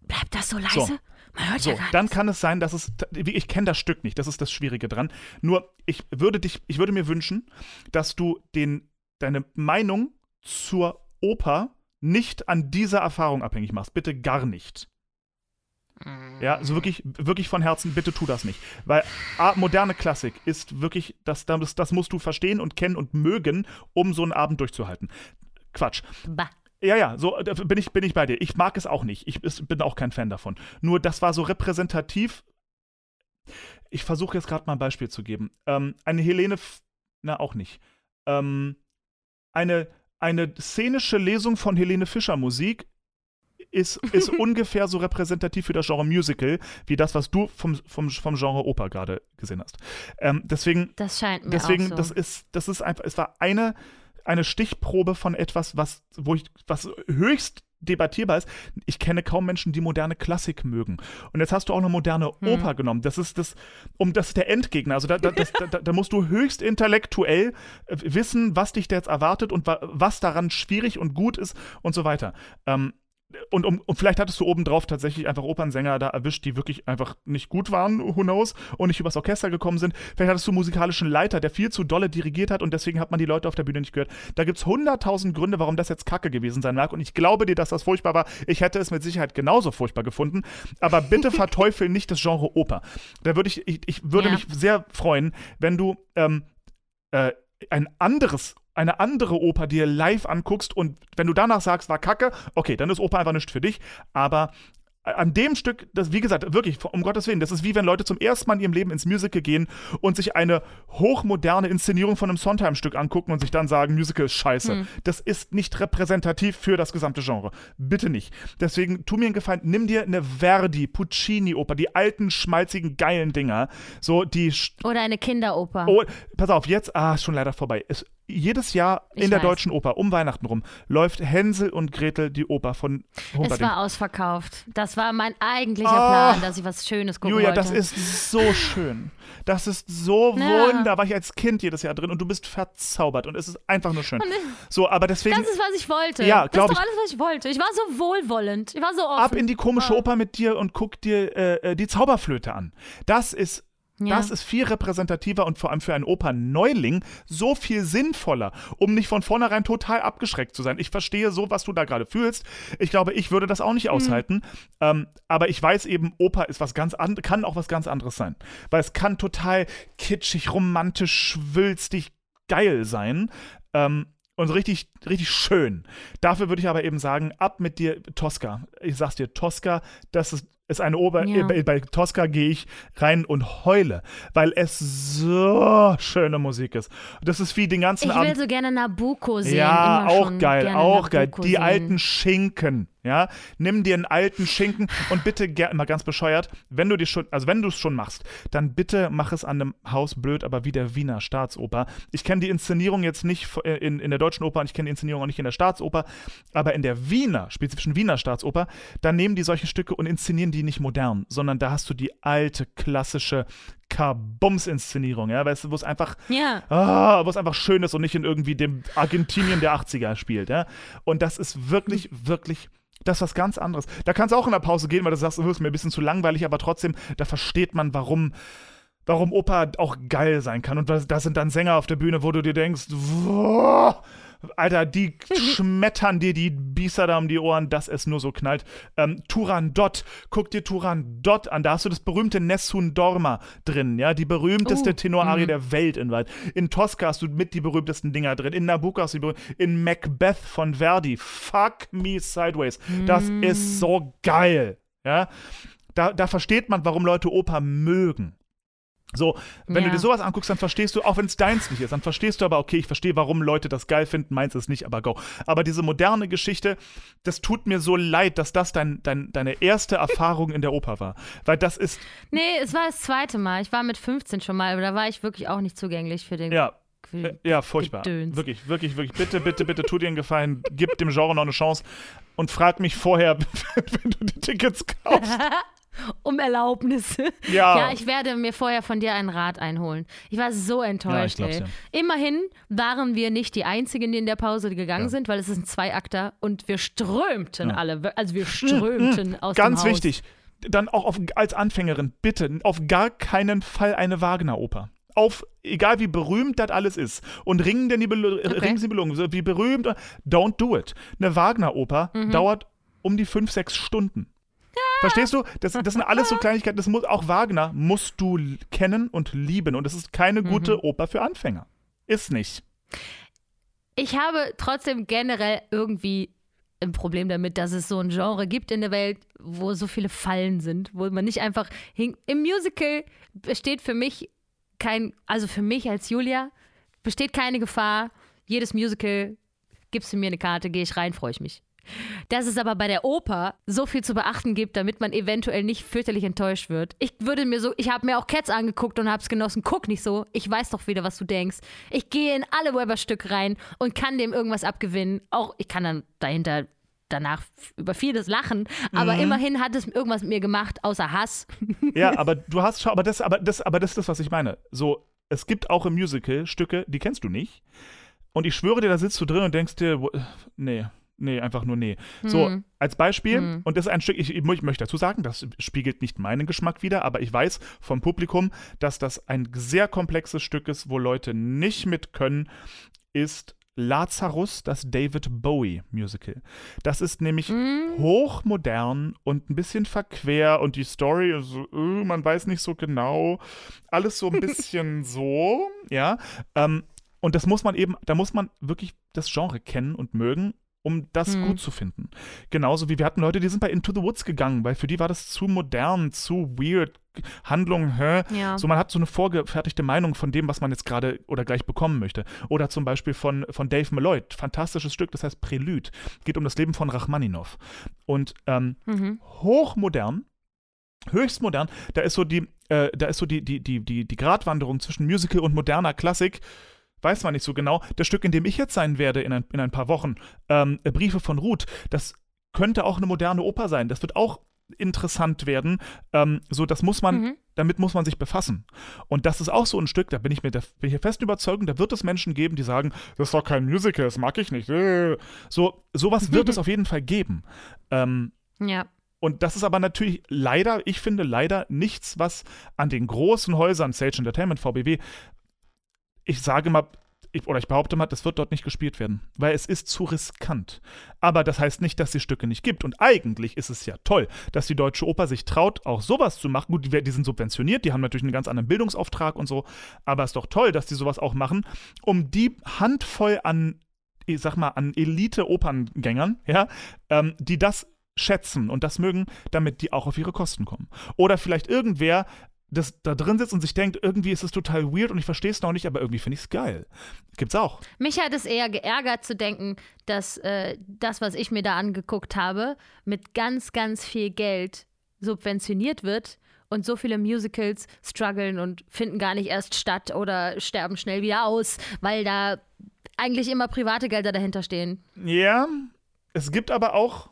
Bleibt das so leise? So. Man hört So, ja gar dann nichts. kann es sein, dass es. Ich kenne das Stück nicht, das ist das Schwierige dran. Nur, ich würde dich, ich würde mir wünschen, dass du den, deine Meinung zur Oper nicht an dieser Erfahrung abhängig machst. Bitte gar nicht. Ja, so wirklich, wirklich von Herzen, bitte tu das nicht. Weil A, moderne Klassik ist wirklich, das, das, das musst du verstehen und kennen und mögen, um so einen Abend durchzuhalten. Quatsch. Bah. Ja, ja, so bin ich, bin ich bei dir. Ich mag es auch nicht. Ich ist- bin auch kein Fan davon. Nur das war so repräsentativ. Ich versuche jetzt gerade mal ein Beispiel zu geben. Ähm, eine Helene, F na auch nicht. Ähm, eine, eine szenische Lesung von Helene Fischer Musik ist, ist ungefähr so repräsentativ für das Genre Musical, wie das, was du vom, vom, vom Genre Oper gerade gesehen hast. Ähm, deswegen Das scheint mir Deswegen, auch so. das ist, das ist einfach, es war eine, eine Stichprobe von etwas, was, wo ich, was höchst debattierbar ist. Ich kenne kaum Menschen, die moderne Klassik mögen. Und jetzt hast du auch eine moderne Hm. Oper genommen. Das ist das, um das ist der Endgegner. Also da, da, das, da, da musst du höchst intellektuell äh, wissen, was dich da jetzt erwartet und wa was daran schwierig und gut ist und so weiter. Ähm, und, um, und vielleicht hattest du obendrauf tatsächlich einfach Opernsänger da erwischt, die wirklich einfach nicht gut waren, who knows, und nicht übers Orchester gekommen sind. Vielleicht hattest du einen musikalischen Leiter, der viel zu dolle dirigiert hat und deswegen hat man die Leute auf der Bühne nicht gehört. Da gibt es hunderttausend Gründe, warum das jetzt kacke gewesen sein mag. Und ich glaube dir, dass das furchtbar war. Ich hätte es mit Sicherheit genauso furchtbar gefunden. Aber bitte verteufel nicht das Genre Oper. Da würde ich, ich, ich würde Ja. mich sehr freuen, wenn du ähm, äh, ein anderes eine andere Oper dir live anguckst und wenn du danach sagst, war kacke, okay, dann ist Oper einfach nicht für dich. Aber an dem Stück, das, wie gesagt, wirklich, um Gottes Willen, das ist wie wenn Leute zum ersten Mal in ihrem Leben ins Musical gehen und sich eine hochmoderne Inszenierung von einem Sondheim-Stück angucken und sich dann sagen, Musical ist scheiße. Das ist nicht repräsentativ für das gesamte Genre. Bitte nicht. Deswegen, tu mir einen Gefallen, nimm dir eine Verdi, Puccini-Oper, die alten, schmalzigen, geilen Dinger, so die Oder eine Kinderoper. Oh, pass auf, jetzt, ah, ist schon leider vorbei. Es, jedes Jahr in Ich der weiß. Deutschen Oper, um Weihnachten rum, läuft Hänsel und Gretel, die Oper von es Humperdinck. war ausverkauft. Das war mein eigentlicher Ah. Plan, dass ich was Schönes gucken Julia, wollte. das ist so schön. Das ist so Ja. wunderbar. Da war ich als Kind jedes Jahr drin und du bist verzaubert und es ist einfach nur schön. So, aber deswegen Das ist, was ich wollte. Ja, das ist doch ich. alles, was ich wollte. Ich war so wohlwollend. Ich war so offen. ab in die komische. Oper mit dir und guck dir äh, äh, die Zauberflöte an. Das ist Ja. Das ist viel repräsentativer und vor allem für einen Operneuling so viel sinnvoller, um nicht von vornherein total abgeschreckt zu sein. Ich verstehe so, was du da gerade fühlst. Ich glaube, ich würde das auch Mhm. nicht aushalten. Ähm, aber ich weiß eben, Oper ist was ganz anderes, kann auch was ganz anderes sein. Weil es kann total kitschig, romantisch, schwülstig, geil sein. Ähm, und so richtig, richtig schön. Dafür würde ich aber eben sagen, ab mit dir, Tosca. Ich sag's dir, Tosca, das ist, ist eine Oper. Ja. Bei, bei Tosca gehe ich rein und heule, weil es so schöne Musik ist. Das ist wie den ganzen ich will Abend. so gerne Nabucco sehen. Ja, auch geil, auch geil. Nabucco Die sehen. alten Schinken, ja. Nimm dir einen alten Schinken und bitte, ger- mal ganz bescheuert, wenn du dir schon, also wenn du es schon machst, dann bitte mach es an einem Haus blöd, aber wie der Wiener Staatsoper. Ich kenne die Inszenierung jetzt nicht äh, in, in der Deutschen Oper und ich kenne die Inszenierung auch nicht in der Staatsoper, aber in der Wiener, spezifischen Wiener Staatsoper, da nehmen die solche Stücke und inszenieren die nicht modern, sondern da hast du die alte, klassische Kabums-Inszenierung, ja, weißt du, wo es einfach Ja. Ah, wo es einfach schön ist und nicht in irgendwie dem Argentinien der 80er spielt, ja. Und das ist wirklich, wirklich. Das ist was ganz anderes. Da kannst du auch in der Pause gehen, weil du sagst, oh, ist mir ein bisschen zu langweilig, aber trotzdem, da versteht man, warum, warum Oper auch geil sein kann. Und da da sind dann Sänger auf der Bühne, wo du dir denkst, wow, Alter, die schmettern dir die Biester da um die Ohren, dass es nur so knallt. Ähm, Turandot, guck dir Turandot an. Da hast du das berühmte Nessun Dorma drin, ja, die berühmteste Oh, Tenorarie mhm. der Welt in weit. In Tosca hast du mit die berühmtesten Dinger drin. In Nabucco hast du die berühmtesten. In Macbeth von Verdi. Fuck me sideways. Das Mhm. ist so geil, ja. Da, da versteht man, warum Leute Oper mögen. So, wenn du Ja. dir sowas anguckst, dann verstehst du, auch wenn es deins nicht ist, dann verstehst du aber, okay, ich verstehe, warum Leute das geil finden, meins ist nicht, aber go. Aber diese moderne Geschichte, das tut mir so leid, dass das dein, dein, deine erste Erfahrung in der Oper war. Weil das ist, Nee, es war das zweite Mal. Ich war mit 15 schon mal, aber da war ich wirklich auch nicht zugänglich für den. ja, äh, ja, furchtbar. Gedöns. Wirklich, wirklich, wirklich. Bitte, bitte, bitte, tu dir einen Gefallen, gib dem Genre noch eine Chance und frag mich vorher, wenn du die Tickets kaufst. Um Erlaubnisse. Ja. Ja, ich werde mir vorher von dir einen Rat einholen. Ich war so enttäuscht. ey. ja. Immerhin waren wir nicht die Einzigen, die in der Pause gegangen Ja. sind, weil es ist ein Zweiakter und wir strömten Ja. alle. Also wir strömten aus Ganz dem Haus. wichtig, dann auch auf, als Anfängerin, bitte auf gar keinen Fall eine Wagner-Oper. Auf, egal wie berühmt das alles ist. Und Ringen der Nibel Ringen der Nibelungen, so wie berühmt, don't do it. Eine Wagner-Oper Mhm. dauert um die fünf, sechs Stunden. Verstehst du? Das, das sind alles so Kleinigkeiten. Das muss, auch Wagner musst du kennen und lieben. Und es ist keine Mhm. gute Oper für Anfänger. Ist nicht. Ich habe trotzdem generell irgendwie ein Problem damit, dass es so ein Genre gibt in der Welt, wo so viele Fallen sind, wo man nicht einfach hin im Musical besteht für mich kein, also für mich als Julia besteht keine Gefahr. Jedes Musical gibst du mir eine Karte, gehe ich rein, freue ich mich. Dass es aber bei der Oper so viel zu beachten gibt, damit man eventuell nicht fürchterlich enttäuscht wird. Ich würde mir so, ich habe mir auch Cats angeguckt und habe es genossen. Guck nicht so. Ich weiß doch wieder, was du denkst. Ich gehe in alle Weber-Stücke rein und kann dem irgendwas abgewinnen. Auch ich kann dann dahinter danach über vieles lachen, aber Mhm. immerhin hat es irgendwas mit mir gemacht, außer Hass. Ja, aber du hast schon, aber das, aber das, aber das ist das, was ich meine. So, es gibt auch im Musical Stücke, die kennst du nicht. Und ich schwöre dir, da sitzt du drin und denkst dir, wo- nee, nee, einfach nur nee. So, Hm. als Beispiel, Hm. und das ist ein Stück, ich, ich möchte dazu sagen, das spiegelt nicht meinen Geschmack wider, aber ich weiß vom Publikum, dass das ein sehr komplexes Stück ist, wo Leute nicht mit können, ist Lazarus, das David Bowie Musical. Das ist nämlich Hm. hochmodern und ein bisschen verquer und die Story ist so, äh, man weiß nicht so genau. Alles so ein bisschen so, ja. Ähm, und das muss man eben, da muss man wirklich das Genre kennen und mögen, um das Hm. gut zu finden. Genauso wie wir hatten Leute, die sind bei Into the Woods gegangen, weil für die war das zu modern, zu weird. Handlung, hä? Ja. So, man hat so eine vorgefertigte Meinung von dem, was man jetzt gerade oder gleich bekommen möchte. Oder zum Beispiel von, von Dave Malloy, fantastisches Stück, das heißt Prelude. Geht um das Leben von Rachmaninow. Und ähm, Mhm. hochmodern, höchst modern. Da ist so die, äh, da ist so die, die, die, die, die Gratwanderung zwischen Musical und moderner Klassik. Weiß man nicht so genau. Das Stück, in dem ich jetzt sein werde in ein, in ein paar Wochen, ähm, Briefe von Ruth, das könnte auch eine moderne Oper sein. Das wird auch interessant werden. Ähm, so, das muss man, Mhm. damit muss man sich befassen. Und das ist auch so ein Stück, da bin ich mir da bin ich der festen Überzeugung, da wird es Menschen geben, die sagen, das ist doch kein Musical, das mag ich nicht. Äh. So, sowas wird es auf jeden Fall geben. Ähm, Ja. und das ist aber natürlich leider, ich finde leider nichts, was an den großen Häusern, Sage Entertainment, VBW, ich sage mal, ich, oder ich behaupte mal, das wird dort nicht gespielt werden, weil es ist zu riskant. Aber das heißt nicht, dass die Stücke nicht gibt. Und eigentlich ist es ja toll, dass die Deutsche Oper sich traut, auch sowas zu machen. Gut, die, die sind subventioniert, die haben natürlich einen ganz anderen Bildungsauftrag und so. Aber es ist doch toll, dass die sowas auch machen, um die Handvoll an, ich sag mal, an Elite-Operngängern, ja, ähm, die das schätzen und das mögen, damit die auch auf ihre Kosten kommen. Oder vielleicht irgendwer, das da drin sitzt und sich denkt, irgendwie ist es total weird und ich verstehe es noch nicht, aber irgendwie finde ich es geil. Gibt's auch. Mich hat es eher geärgert zu denken, dass äh, das, was ich mir da angeguckt habe, mit ganz, ganz viel Geld subventioniert wird und so viele Musicals strugglen und finden gar nicht erst statt oder sterben schnell wieder aus, weil da eigentlich immer private Gelder dahinter stehen. Ja, es gibt aber auch,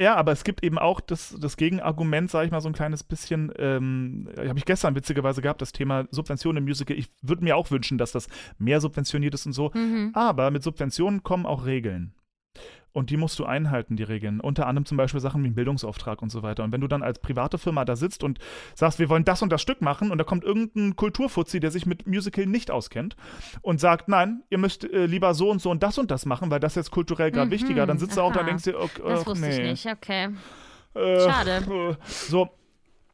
ja, aber es gibt eben auch das, das Gegenargument, sage ich mal, so ein kleines bisschen, ähm, habe ich gestern witzigerweise gehabt, das Thema Subventionen im Musical. Ich würde mir auch wünschen, dass das mehr subventioniert ist und so. Mhm. Aber mit Subventionen kommen auch Regeln. Und die musst du einhalten, die Regeln. Unter anderem zum Beispiel Sachen wie ein Bildungsauftrag und so weiter. Und wenn du dann als private Firma da sitzt und sagst, wir wollen das und das Stück machen, und da kommt irgendein Kulturfuzzi, der sich mit Musical nicht auskennt, und sagt, nein, ihr müsst äh, lieber so und so und das und das machen, weil das ist jetzt kulturell gerade Mhm, wichtiger, dann sitzt du auch da und denkst dir, okay, Das wusste nee. ich nicht, okay. Äh, Schade. So,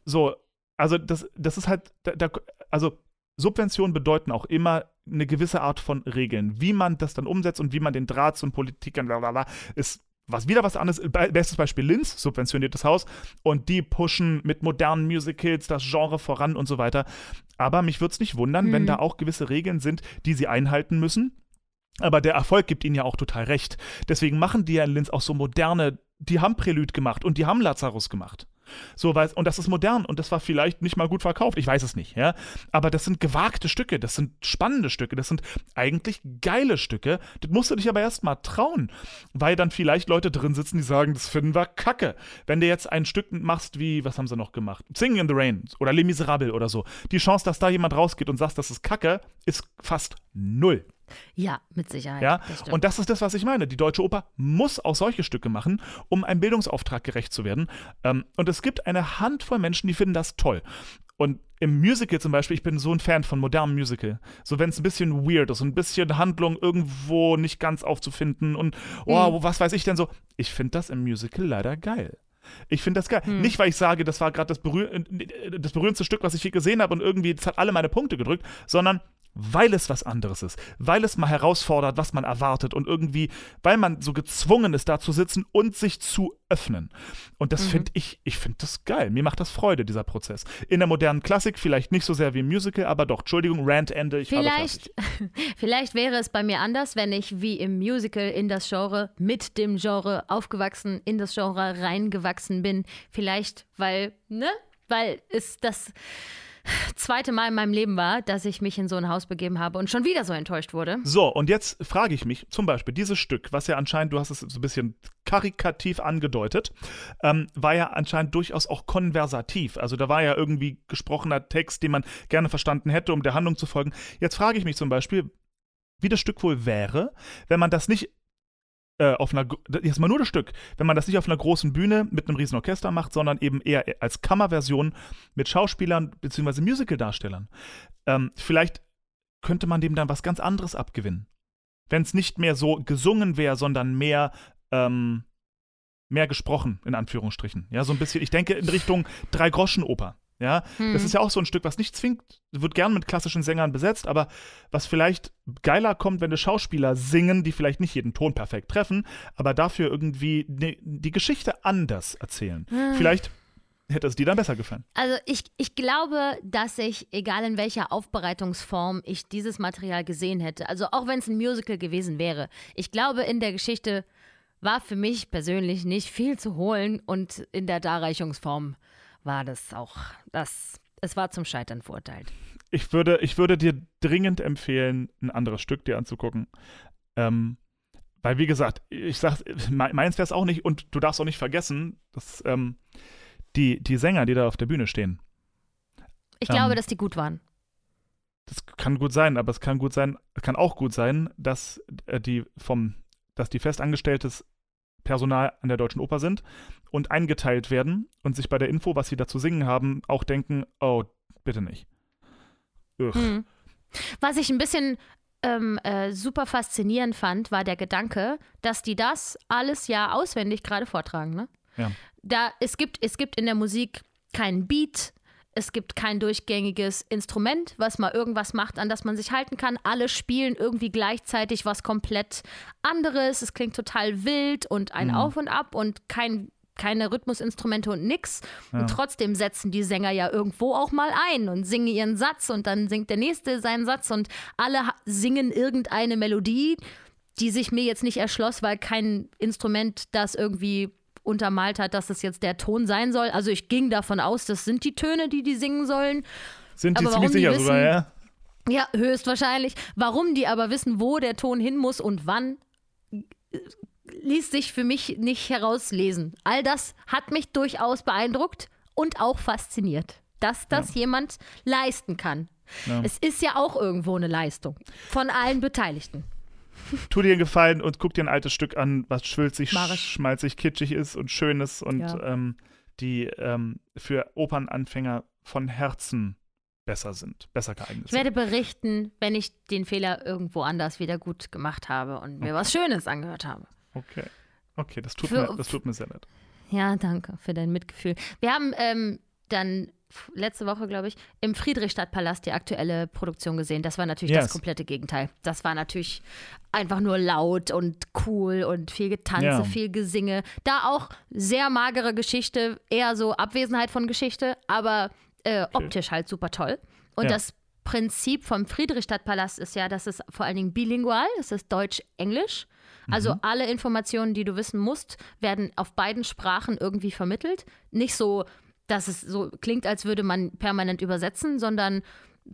so, also das, das ist halt, da, da, also Subventionen bedeuten auch immer eine gewisse Art von Regeln. Wie man das dann umsetzt und wie man den Draht zum Politikern, bla bla bla, ist was wieder was anderes. Be bestes Beispiel Linz, subventioniertes Haus. Und die pushen mit modernen Musicals das Genre voran und so weiter. Aber mich würde es nicht wundern, wenn Mhm. da auch gewisse Regeln sind, die sie einhalten müssen. Aber der Erfolg gibt ihnen ja auch total recht. Deswegen machen die ja in Linz auch so moderne, die haben Prelude gemacht und die haben Lazarus gemacht. So, weil, und das ist modern und das war vielleicht nicht mal gut verkauft. Ich weiß es nicht, ja. Aber das sind gewagte Stücke, das sind spannende Stücke, das sind eigentlich geile Stücke. Das musst du dich aber erst mal trauen, weil dann vielleicht Leute drin sitzen, die sagen, das finden wir kacke. Wenn du jetzt ein Stück machst wie, was haben sie noch gemacht? Singing in the Rain oder Les Miserables oder so. Die Chance, dass da jemand rausgeht und sagt, das ist kacke, ist fast null. Ja, mit Sicherheit. Ja, das und das ist das, was ich meine. Die Deutsche Oper muss auch solche Stücke machen, um einem Bildungsauftrag gerecht zu werden. Ähm, und es gibt eine Handvoll Menschen, die finden das toll. Und im Musical zum Beispiel, ich bin so ein Fan von modernem Musical. So, wenn es ein bisschen weird ist und ein bisschen Handlung irgendwo nicht ganz aufzufinden und, oh, Mhm. was weiß ich denn so. Ich finde das im Musical leider geil. Ich finde das geil. Hm. Nicht, weil ich sage, das war gerade das, berühr das berührendste Stück, was ich je gesehen habe und irgendwie, das hat alle meine Punkte gedrückt, sondern weil es was anderes ist, weil es mal herausfordert, was man erwartet und irgendwie, weil man so gezwungen ist, da zu sitzen und sich zu öffnen. Und das Mhm. finde ich, ich finde das geil. Mir macht das Freude, dieser Prozess. In der modernen Klassik vielleicht nicht so sehr wie im Musical, aber doch, Entschuldigung, Rant Ende, ich. Vielleicht, vielleicht wäre es bei mir anders, wenn ich wie im Musical in das Genre, mit dem Genre aufgewachsen, in das Genre reingewachsen bin. Vielleicht, weil, ne? Weil es das zweite Mal in meinem Leben war, dass ich mich in so ein Haus begeben habe und schon wieder so enttäuscht wurde. So, und jetzt frage ich mich, zum Beispiel, dieses Stück, was ja anscheinend, du hast es so ein bisschen karikativ angedeutet, ähm, war ja anscheinend durchaus auch konversativ. Also da war ja irgendwie gesprochener Text, den man gerne verstanden hätte, um der Handlung zu folgen. Jetzt frage ich mich zum Beispiel, wie das Stück wohl wäre, wenn man das nicht äh, auf einer, gr- jetzt mal nur das Stück, wenn man das nicht auf einer großen Bühne mit einem riesen Orchester macht, sondern eben eher als Kammerversion mit Schauspielern bzw. Musical-Darstellern, ähm, vielleicht könnte man dem dann was ganz anderes abgewinnen. Wenn es nicht mehr so gesungen wäre, sondern mehr, ähm, mehr gesprochen, in Anführungsstrichen. Ja, so ein bisschen, ich denke in Richtung Drei-Groschen-Oper. Ja, Hm. das ist ja auch so ein Stück, was nicht zwingt, wird gern mit klassischen Sängern besetzt, aber was vielleicht geiler kommt, wenn die Schauspieler singen, die vielleicht nicht jeden Ton perfekt treffen, aber dafür irgendwie ne, die Geschichte anders erzählen. Hm. Vielleicht hätte es dir dann besser gefallen. Also ich, ich glaube, dass ich, egal in welcher Aufbereitungsform ich dieses Material gesehen hätte, also auch wenn es ein Musical gewesen wäre, ich glaube, in der Geschichte war für mich persönlich nicht viel zu holen und in der Darreichungsform war das auch, das, es war zum Scheitern verurteilt. Ich würde, ich würde dir dringend empfehlen, ein anderes Stück dir anzugucken. Ähm, weil, wie gesagt, ich sag, me- meins wäre es auch nicht und du darfst auch nicht vergessen, dass ähm, die, die Sänger, die da auf der Bühne stehen, Ich Ähm. glaube, dass die gut waren. das kann gut sein, aber es kann gut sein, kann auch gut sein, dass äh, die vom, dass die festangestelltes Personal an der Deutschen Oper sind und eingeteilt werden und sich bei der Info, was sie da zu singen haben, auch denken, oh, bitte nicht. Mhm. Was ich ein bisschen ähm, äh, super faszinierend fand, war der Gedanke, dass die das alles ja auswendig gerade vortragen. Ne? Ja. Da, es, gibt, es gibt in der Musik keinen Beat, es gibt kein durchgängiges Instrument, was mal irgendwas macht, an das man sich halten kann. Alle spielen irgendwie gleichzeitig was komplett anderes. Es klingt total wild und ein Mhm. Auf und Ab und kein, keine Rhythmusinstrumente und nix. Ja. Und trotzdem setzen die Sänger ja irgendwo auch mal ein und singen ihren Satz und dann singt der nächste seinen Satz und alle singen irgendeine Melodie, die sich mir jetzt nicht erschloss, weil kein Instrument das irgendwie untermalt hat, dass es jetzt der Ton sein soll. Also ich ging davon aus, das sind die Töne, die die singen sollen. Sind die Aber ziemlich sicher sogar, wissen- ja? Ja, höchstwahrscheinlich. Warum die aber wissen, wo der Ton hin muss und wann, ließ sich für mich nicht herauslesen. All das hat mich durchaus beeindruckt und auch fasziniert, dass das jemand leisten kann. Ja. Es ist ja auch irgendwo eine Leistung von allen Beteiligten. Tu dir einen Gefallen und guck dir ein altes Stück an, was schwülzig, schmalzig, kitschig ist und schön ist und Ja. ähm, die ähm, für Opernanfänger von Herzen besser sind, besser geeignet Ich werde berichten, wenn ich den Fehler irgendwo anders wieder gut gemacht habe und mir was Schönes angehört habe. Okay. Okay, das tut, Für- mir, das tut mir sehr leid. Ja, danke für dein Mitgefühl. Wir haben ähm, dann letzte Woche, glaube ich, im Friedrichstadtpalast die aktuelle Produktion gesehen. Das war natürlich das Yes. komplette Gegenteil. Das war natürlich einfach nur laut und cool und viel Getanze, Ja. viel Gesinge. Da auch sehr magere Geschichte, eher so Abwesenheit von Geschichte, aber äh, optisch halt super toll. Und Ja. das Prinzip vom Friedrichstadtpalast ist ja, dass es vor allen Dingen bilingual, es ist Deutsch-Englisch. Also Mhm. alle Informationen, die du wissen musst, werden auf beiden Sprachen irgendwie vermittelt. Nicht so, dass es so klingt, als würde man permanent übersetzen, sondern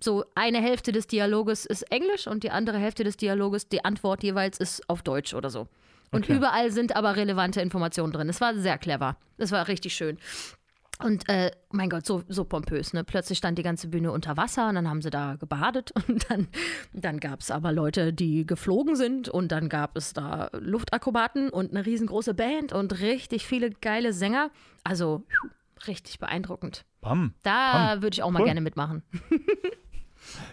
so eine Hälfte des Dialoges ist Englisch und die andere Hälfte des Dialoges, die Antwort jeweils ist auf Deutsch oder so. Und Okay. überall sind aber relevante Informationen drin. Es war sehr clever. Es war richtig schön. Und äh, mein Gott, so, so pompös, ne? Plötzlich stand die ganze Bühne unter Wasser und dann haben sie da gebadet und dann, dann gab es aber Leute, die geflogen sind und dann gab es da Luftakrobaten und eine riesengroße Band und richtig viele geile Sänger. Also richtig beeindruckend. Bam. Da würde ich auch mal Cool. gerne mitmachen.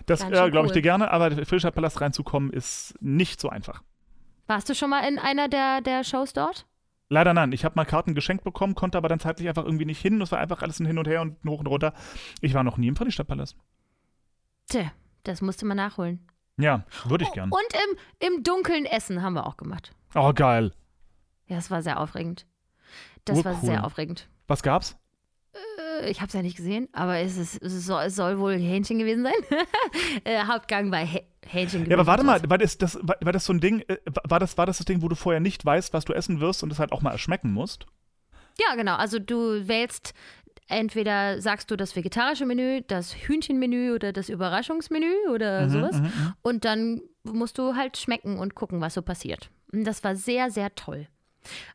Das äh, glaube ich cool. dir gerne, aber der Frischstadtpalast reinzukommen ist nicht so einfach. Warst du schon mal in einer der, der Shows dort? Leider nein. Ich habe mal Karten geschenkt bekommen, konnte aber dann zeitlich einfach irgendwie nicht hin. Es war einfach alles ein Hin und Her und ein hoch und runter. Ich war noch nie im Friedrichstadtpalast. Tja, das musste man nachholen. Ja, würde ich gern. Und im, im Dunkeln Essen haben wir auch gemacht. Oh, geil. Ja, das war sehr aufregend. Das Oh, war cool. sehr aufregend. Was gab's? Äh, Ich habe es ja nicht gesehen, aber es, ist, es, soll, es soll wohl Hähnchen gewesen sein. äh, Hauptgang war Hä- Hähnchen gewesen. Ja, aber warte mal, war das, das, war, war das so ein Ding, äh, war das, war das das Ding, wo du vorher nicht weißt, was du essen wirst und es halt auch mal erschmecken musst? Ja, genau. Also du wählst entweder sagst du das vegetarische Menü, das Hühnchenmenü oder das Überraschungsmenü oder Mhm, sowas. mhm, mhm. Und dann musst du halt schmecken und gucken, was so passiert. Und das war sehr, sehr toll.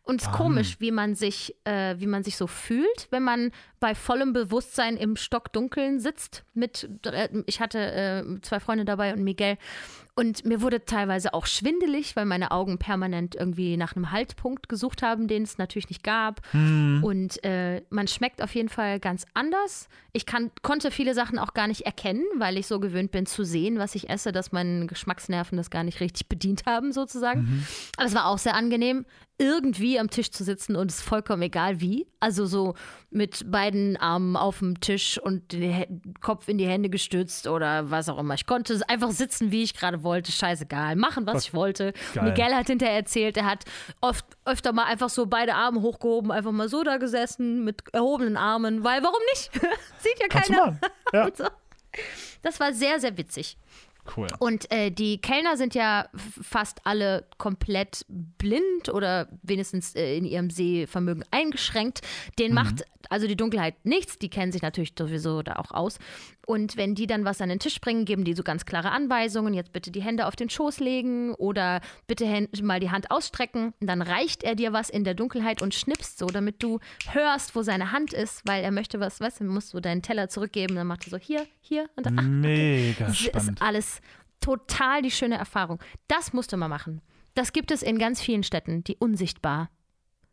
Und es ist Bam. komisch, wie man sich, äh, wie man sich so fühlt, wenn man bei vollem Bewusstsein im Stockdunkeln sitzt. Mit, äh, ich hatte äh, zwei Freunde dabei und Miguel. Und mir wurde teilweise auch schwindelig, weil meine Augen permanent irgendwie nach einem Haltpunkt gesucht haben, den es natürlich nicht gab. Hm. Und äh, man schmeckt auf jeden Fall ganz anders. Ich kann, konnte viele Sachen auch gar nicht erkennen, weil ich so gewöhnt bin zu sehen, was ich esse, dass meine Geschmacksnerven das gar nicht richtig bedient haben, sozusagen. Aber es war auch sehr angenehm, irgendwie am Tisch zu sitzen und es ist vollkommen egal wie. Also so mit beiden Armen auf dem Tisch und den Kopf in die Hände gestützt oder was auch immer. Ich konnte einfach sitzen, wie ich gerade wollte, scheißegal, machen, was ich wollte. Geil. Miguel hat hinterher erzählt, er hat oft öfter mal einfach so beide Arme hochgehoben, einfach mal so da gesessen mit erhobenen Armen, weil warum nicht? Sieht ja keiner. Ja, so. Das war sehr, sehr witzig. Cool. Und äh, die Kellner sind ja fast alle komplett blind oder wenigstens äh, in ihrem Sehvermögen eingeschränkt. Denen macht also die Dunkelheit nichts. Die kennen sich natürlich sowieso da auch aus. Und wenn die dann was an den Tisch bringen, geben die so ganz klare Anweisungen. Jetzt bitte die Hände auf den Schoß legen oder bitte mal die Hand ausstrecken. Und dann reicht er dir was in der Dunkelheit und schnippst so, damit du hörst, wo seine Hand ist, weil er möchte was, weißt du, musst du deinen Teller zurückgeben. Dann macht er so hier, hier und dann, ach, Mega das spannend. ist alles total die schöne Erfahrung. Das musste man machen. Das gibt es in ganz vielen Städten, die unsichtbar.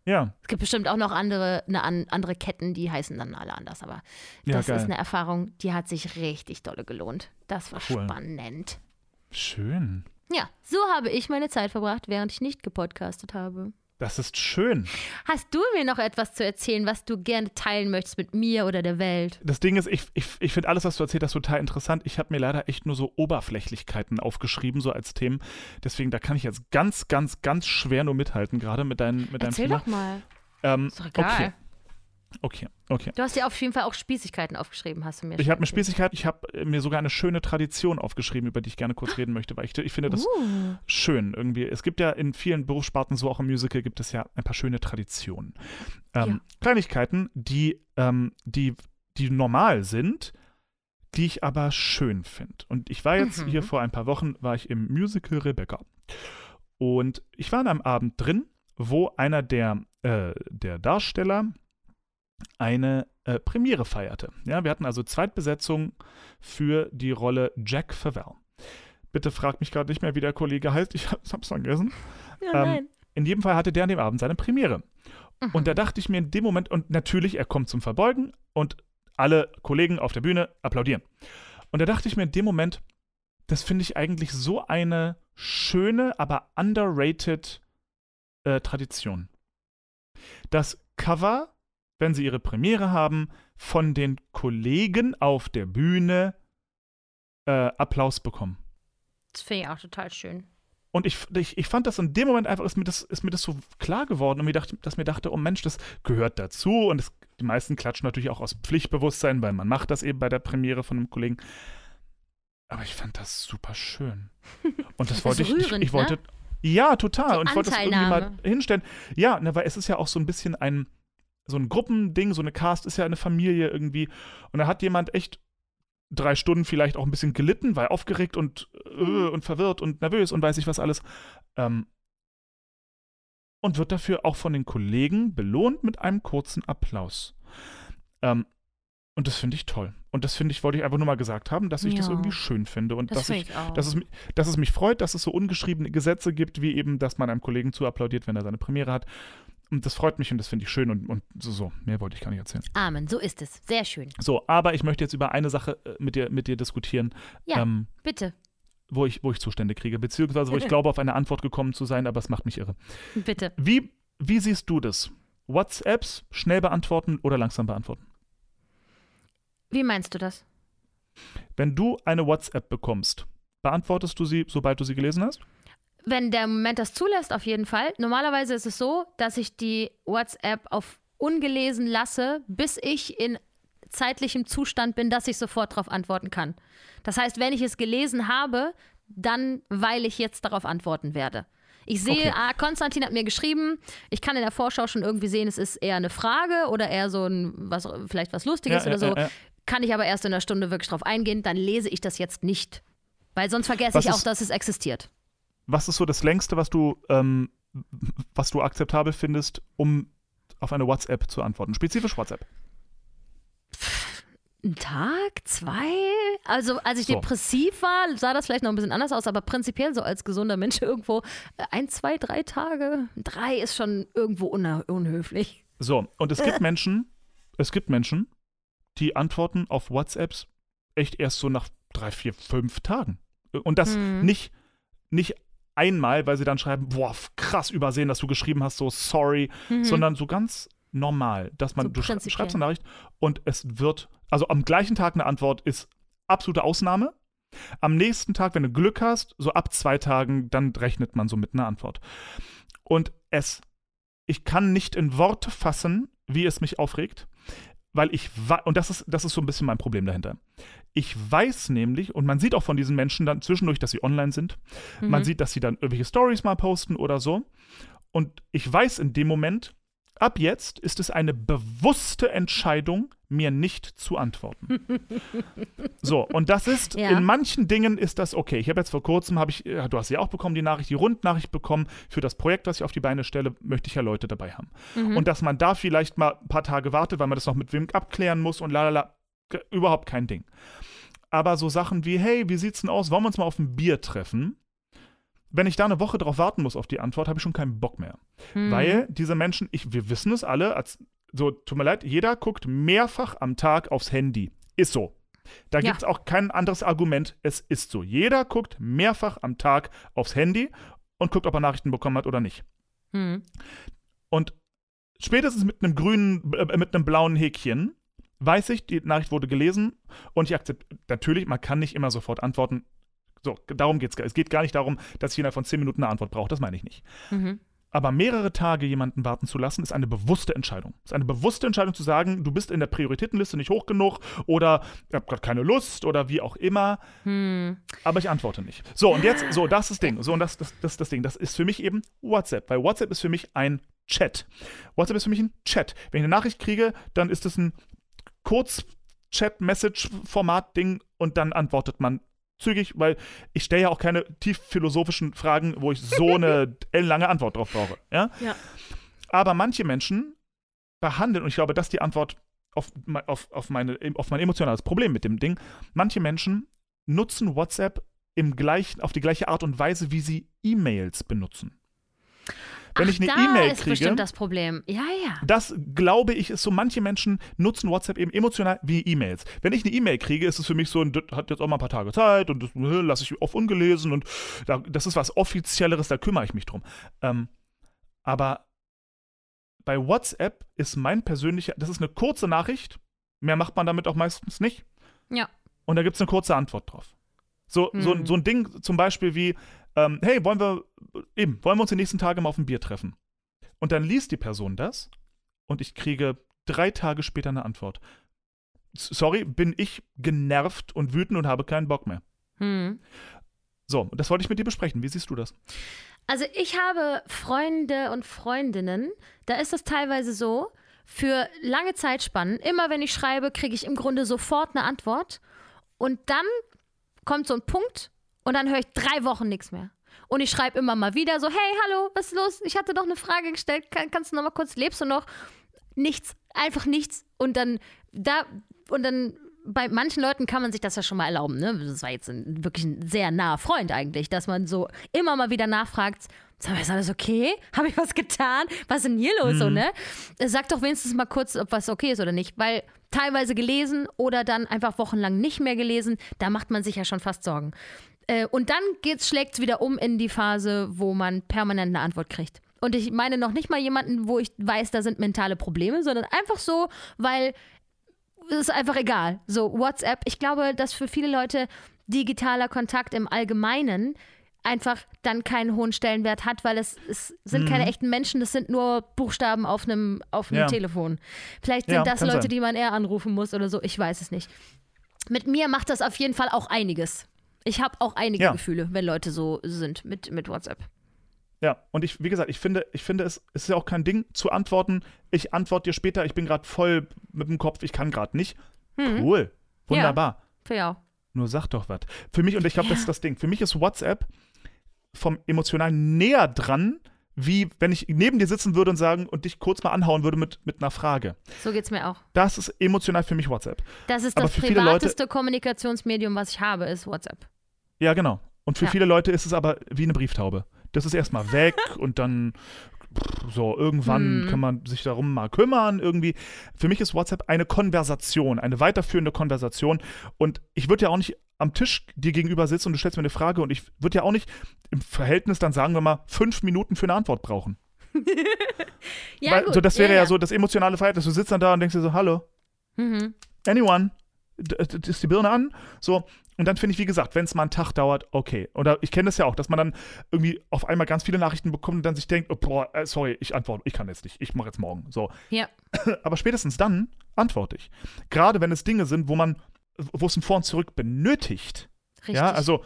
Ja, Es gibt bestimmt auch noch andere, eine, an, andere Ketten, die heißen dann alle anders. Aber Ja, das geil. ist eine Erfahrung, die hat sich richtig dolle gelohnt. Das war Cool. spannend. schön. Ja, so habe ich meine Zeit verbracht, während ich nicht gepodcastet habe. Das ist schön. Hast du mir noch etwas zu erzählen, was du gerne teilen möchtest mit mir oder der Welt? Das Ding ist, ich, ich, ich finde alles, was du erzählt hast, total interessant. Ich habe mir leider echt nur so Oberflächlichkeiten aufgeschrieben, so als Themen. Deswegen, da kann ich jetzt ganz, ganz, ganz schwer nur mithalten, gerade mit, deinen, mit deinem Erzähl Thema. doch mal. Ähm, Ist doch egal. okay. Okay, okay. Du hast ja auf jeden Fall auch Spießigkeiten aufgeschrieben, hast du mir Ich habe mir erzählt. Spießigkeit, ich habe äh, mir sogar eine schöne Tradition aufgeschrieben, über die ich gerne kurz reden möchte, weil ich, ich finde das Uh. schön irgendwie. Es gibt ja in vielen Berufssparten, so auch im Musical, gibt es ja ein paar schöne Traditionen. Ähm, Ja. Kleinigkeiten, die, ähm, die, die normal sind, die ich aber schön finde. Und ich war jetzt Mhm. hier vor ein paar Wochen, war ich im Musical Rebecca. Und ich war an einem Abend drin, wo einer der, äh, der Darsteller eine äh, Premiere feierte. Ja, wir hatten also Zweitbesetzung für die Rolle Jack Favell. Bitte fragt mich gerade nicht mehr, wie der Kollege heißt. Ich hab's vergessen. Ja, Ähm. In jedem Fall hatte der an dem Abend seine Premiere. Mhm. Und da dachte ich mir in dem Moment, und natürlich, er kommt zum Verbeugen und alle Kollegen auf der Bühne applaudieren. Und da dachte ich mir in dem Moment, das finde ich eigentlich so eine schöne, aber underrated äh, Tradition. Das Cover, wenn sie ihre Premiere haben, von den Kollegen auf der Bühne äh, Applaus bekommen. Das finde ich auch total schön. Und ich, ich, ich fand das in dem Moment einfach, ist mir das, ist mir das so klar geworden und mir dachte, dass mir dachte, oh Mensch, das gehört dazu. Und es, die meisten klatschen natürlich auch aus Pflichtbewusstsein, weil man macht das eben bei der Premiere von einem Kollegen. Aber ich fand das super schön. Und das Das wollte ich, ich, rührend, ich wollte. ne? Ja, total. Die und ich wollte das irgendwie mal hinstellen. Ja, ne, weil es ist ja auch so ein bisschen ein, so ein Gruppending, so eine Cast ist ja eine Familie irgendwie. Und da hat jemand echt drei Stunden vielleicht auch ein bisschen gelitten, weil aufgeregt und, äh, und verwirrt und nervös und weiß ich was alles. Ähm, und wird dafür auch von den Kollegen belohnt mit einem kurzen Applaus. Ähm, und das finde ich toll. Und das finde ich, wollte ich einfach nur mal gesagt haben, dass ich das Ja. irgendwie schön finde und Das dass ich, ich dass es, dass es mich freut, dass es so ungeschriebene Gesetze gibt, wie eben, dass man einem Kollegen zu applaudiert, wenn er seine Premiere hat. Und das freut mich und das finde ich schön und, und so, so. Mehr wollte ich gar nicht erzählen. Amen, so ist es. Sehr schön. So, aber ich möchte jetzt über eine Sache äh, mit dir, mit dir diskutieren, Ja. ähm, Bitte, wo, ich, wo ich Zustände kriege, beziehungsweise wo ich glaube, auf eine Antwort gekommen zu sein, aber es macht mich irre. bitte. Wie, wie siehst du das? WhatsApps schnell beantworten oder langsam beantworten? Wie meinst du das? Wenn du eine WhatsApp bekommst, beantwortest du sie, sobald du sie gelesen hast? Wenn der Moment das zulässt, auf jeden Fall. Normalerweise ist es so, dass ich die WhatsApp auf ungelesen lasse, bis ich in zeitlichem Zustand bin, dass ich sofort darauf antworten kann. Das heißt, wenn ich es gelesen habe, dann, weil ich jetzt darauf antworten werde. Ich sehe, Okay. ah, Konstantin hat mir geschrieben, ich kann in der Vorschau schon irgendwie sehen, es ist eher eine Frage oder eher so ein, was, vielleicht was Lustiges Ja, oder ja, so. ja. Kann ich aber erst in einer Stunde wirklich drauf eingehen, dann lese ich das jetzt nicht. Weil sonst vergesse Was ich auch, ist- dass es existiert. Was ist so das längste, was du, ähm, was du akzeptabel findest, um auf eine WhatsApp zu antworten? Spezifisch WhatsApp. Ein Tag, zwei? Also, als ich So. depressiv war, sah das vielleicht noch ein bisschen anders aus, aber prinzipiell so als gesunder Mensch irgendwo äh, ein, zwei, drei Tage. Drei ist schon irgendwo unhöflich. So, und es gibt Menschen, es gibt Menschen, die antworten auf WhatsApps echt erst so nach drei, vier, fünf Tagen. Und das Mhm. nicht, nicht einmal, weil sie dann schreiben, boah, krass übersehen, dass du geschrieben hast, so sorry, sondern so ganz normal, dass man, So du sch schreibst eine Nachricht und es wird, also am gleichen Tag eine Antwort ist absolute Ausnahme. Am nächsten Tag, wenn du Glück hast, so ab zwei Tagen, dann rechnet man so mit einer Antwort. Und es, ich kann nicht in Worte fassen, wie es mich aufregt, weil ich und das ist, das ist so ein bisschen mein Problem dahinter. Ich weiß nämlich, und man sieht auch von diesen Menschen dann zwischendurch, dass sie online sind. Man Mhm. sieht, dass sie dann irgendwelche Stories mal posten oder so. Und ich weiß in dem Moment, ab jetzt ist es eine bewusste Entscheidung, mir nicht zu antworten. so, und das ist, Ja. in manchen Dingen ist das okay. Ich habe jetzt vor kurzem, habe ich, ja, du hast ja auch bekommen, die Nachricht, die Rundnachricht bekommen, für das Projekt, das ich auf die Beine stelle, möchte ich ja Leute dabei haben. Mhm. Und dass man da vielleicht mal ein paar Tage wartet, weil man das noch mit wem abklären muss und lalala, überhaupt kein Ding. Aber so Sachen wie, hey, wie sieht's denn aus? Wollen wir uns mal auf ein Bier treffen? Wenn ich da eine Woche drauf warten muss auf die Antwort, habe ich schon keinen Bock mehr. Mhm. Weil diese Menschen, ich, wir wissen es alle, als, so, tut mir leid, jeder guckt mehrfach am Tag aufs Handy. Ist so. Da Ja. gibt es auch kein anderes Argument. Es ist so. Jeder guckt mehrfach am Tag aufs Handy und guckt, ob er Nachrichten bekommen hat oder nicht. Mhm. Und spätestens mit einem grünen, äh, mit einem blauen Häkchen weiß ich, die Nachricht wurde gelesen und ich akzeptiere. Natürlich, man kann nicht immer sofort antworten. So, darum geht es. Es geht gar nicht darum, dass ich innerhalb von 10 Minuten eine Antwort brauche. Das meine ich nicht. Mhm. Aber mehrere Tage jemanden warten zu lassen, ist eine bewusste Entscheidung. Ist eine bewusste Entscheidung zu sagen, du bist in der Prioritätenliste nicht hoch genug oder ich habe gerade keine Lust oder wie auch immer, Hm. aber ich antworte nicht. So, und jetzt, so, das ist das Ding. So, und das, das, das, das Ding. Das ist für mich eben WhatsApp, weil WhatsApp ist für mich ein Chat. WhatsApp ist für mich ein Chat. Wenn ich eine Nachricht kriege, dann ist es ein Kurz-Chat-Message-Format-Ding und dann antwortet man zügig, weil ich stelle ja auch keine tief philosophischen Fragen, wo ich so eine ellenlange Antwort drauf brauche. Ja? Ja. Aber manche Menschen behandeln, und ich glaube, das ist die Antwort auf, auf, auf, meine, auf mein emotionales Problem mit dem Ding, manche Menschen nutzen WhatsApp im gleichen, auf die gleiche Art und Weise, wie sie E-Mails benutzen. Wenn Ach, ich eine E-Mail ist kriege, bestimmt das Problem. Ja, ja. das glaube ich ist so, manche Menschen nutzen WhatsApp eben emotional wie E-Mails. Wenn ich eine E-Mail kriege, ist es für mich so, das hat jetzt auch mal ein paar Tage Zeit und das äh, lasse ich auf ungelesen und da, das ist was Offizielleres, da kümmere ich mich drum. Ähm, aber bei WhatsApp ist mein persönlicher, das ist eine kurze Nachricht, mehr macht man damit auch meistens nicht. Ja. Und da gibt es eine kurze Antwort drauf. So, so, Hm. so ein Ding zum Beispiel wie, ähm, hey, wollen wir, eben, wollen wir uns die nächsten Tage mal auf ein Bier treffen? Und dann liest die Person das und ich kriege drei Tage später eine Antwort. Sorry, bin ich genervt und wütend und habe keinen Bock mehr. Hm. So, und das wollte ich mit dir besprechen. Wie siehst du das? Also ich habe Freunde und Freundinnen, da ist das teilweise so, für lange Zeitspannen, immer wenn ich schreibe, kriege ich im Grunde sofort eine Antwort und dann kommt so ein Punkt und dann höre ich drei Wochen nichts mehr. Und ich schreibe immer mal wieder so, hey, hallo, was ist los? Ich hatte doch eine Frage gestellt, kann, kannst du noch mal kurz, lebst du noch? Nichts, einfach nichts. Und dann, da, und dann, bei manchen Leuten kann man sich das ja schon mal erlauben, ne? Das war jetzt ein, wirklich ein sehr naher Freund eigentlich, dass man so immer mal wieder nachfragt, sag mal, ist alles okay? Habe ich was getan? Was ist denn hier los, so, ne? Sag doch wenigstens mal kurz, ob was okay ist oder nicht, weil teilweise gelesen oder dann einfach wochenlang nicht mehr gelesen, da macht man sich ja schon fast Sorgen. Äh, und dann schlägt es wieder um in die Phase, wo man permanent eine Antwort kriegt. Und ich meine noch nicht mal jemanden, wo ich weiß, da sind mentale Probleme, sondern einfach so, weil es ist einfach egal. So, WhatsApp, ich glaube, dass für viele Leute digitaler Kontakt im Allgemeinen einfach dann keinen hohen Stellenwert hat, weil es, es sind keine echten Menschen, das sind nur Buchstaben auf einem, auf einem Ja. Telefon. Vielleicht sind Ja, das Leute, sein. die man eher anrufen muss oder so, ich weiß es nicht. Mit mir macht das auf jeden Fall auch einiges. Ich habe auch einige Ja. Gefühle, wenn Leute so sind mit, mit WhatsApp. Ja, und ich, wie gesagt, ich finde, ich finde, es, ist ja auch kein Ding zu antworten. Ich antworte dir später, ich bin gerade voll mit dem Kopf, ich kann gerade nicht. Mhm. Cool. Wunderbar. Ja. Nur sag doch was. Für mich, und ich glaube, das ist das Ding, für mich ist WhatsApp vom emotional näher dran, wie wenn ich neben dir sitzen würde und sagen und dich kurz mal anhauen würde mit, mit einer Frage. So geht's mir auch. Das ist emotional für mich WhatsApp. Das ist Aber das viele Leute- privateste Kommunikationsmedium, was ich habe, ist WhatsApp. Ja, genau. Und für Ja. viele Leute ist es aber wie eine Brieftaube. Das ist erstmal weg und dann so, irgendwann Hm. kann man sich darum mal kümmern, irgendwie. Für mich ist WhatsApp eine Konversation, eine weiterführende Konversation. Und ich würde ja auch nicht am Tisch dir gegenüber sitzen und du stellst mir eine Frage und ich würde ja auch nicht im Verhältnis dann, sagen wir mal, fünf Minuten für eine Antwort brauchen. Ja, Weil, gut. so, das wäre ja, so das emotionale Verhältnis. Du sitzt dann da und denkst dir so, hallo, Mhm. anyone, d- ist die Birne an, so. Und dann finde ich, wie gesagt, wenn es mal einen Tag dauert, okay. Oder ich kenne das ja auch, dass man dann irgendwie auf einmal ganz viele Nachrichten bekommt und dann sich denkt, oh, boah, äh, sorry, ich antworte, ich kann jetzt nicht, ich mache jetzt morgen. So. Ja. Aber spätestens dann antworte ich. Gerade wenn es Dinge sind, wo man, wo es ein Vor und Zurück benötigt. Richtig. Ja, also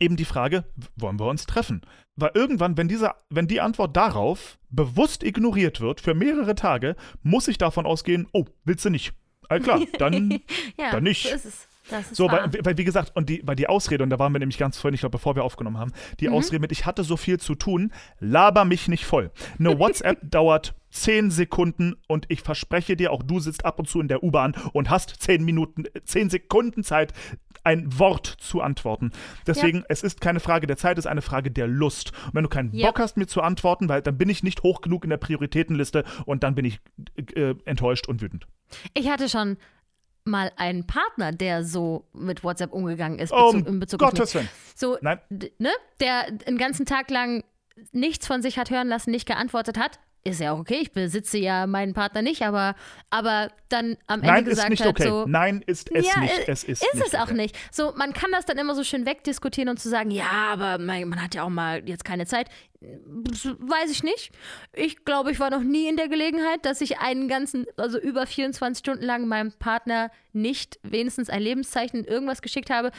eben die Frage, wollen wir uns treffen? Weil irgendwann, wenn diese, wenn die Antwort darauf bewusst ignoriert wird für mehrere Tage, muss ich davon ausgehen, oh, willst du nicht? All klar, dann ja, dann nicht. So ist es. So, wahr. weil, weil wie gesagt, und die, weil die Ausrede, und da waren wir nämlich ganz vorhin, ich glaube, bevor wir aufgenommen haben, die Mhm. Ausrede mit, ich hatte so viel zu tun, laber mich nicht voll. Eine WhatsApp dauert 10 Sekunden und ich verspreche dir, auch du sitzt ab und zu in der U-Bahn und hast 10 Minuten, 10 Sekunden Zeit, ein Wort zu antworten. Deswegen, es ist keine Frage der Zeit, es ist eine Frage der Lust. Und wenn du keinen Ja. Bock hast, mir zu antworten, weil dann bin ich nicht hoch genug in der Prioritätenliste und dann bin ich äh, enttäuscht und wütend. Ich hatte schon mal einen Partner, der so mit WhatsApp umgegangen ist. Oh, Bezug, in um Bezug auf mich. Gottes Willen. So, Nein. ne? Der den ganzen Tag lang nichts von sich hat hören lassen, nicht geantwortet hat. Ist ja auch okay, ich besitze ja meinen Partner nicht, aber, aber dann am Ende Nein, ist gesagt nicht hat, okay. so. Nein, ist es ja, nicht. äh, Es ist, ist nicht es auch okay. nicht. So, man kann das dann immer so schön wegdiskutieren und zu sagen, ja, aber man, man hat ja auch mal jetzt keine Zeit. Weiß ich nicht. Ich glaube, ich war noch nie in der Gelegenheit, dass ich einen ganzen, also über 24 Stunden lang meinem Partner nicht wenigstens ein Lebenszeichen irgendwas geschickt habe.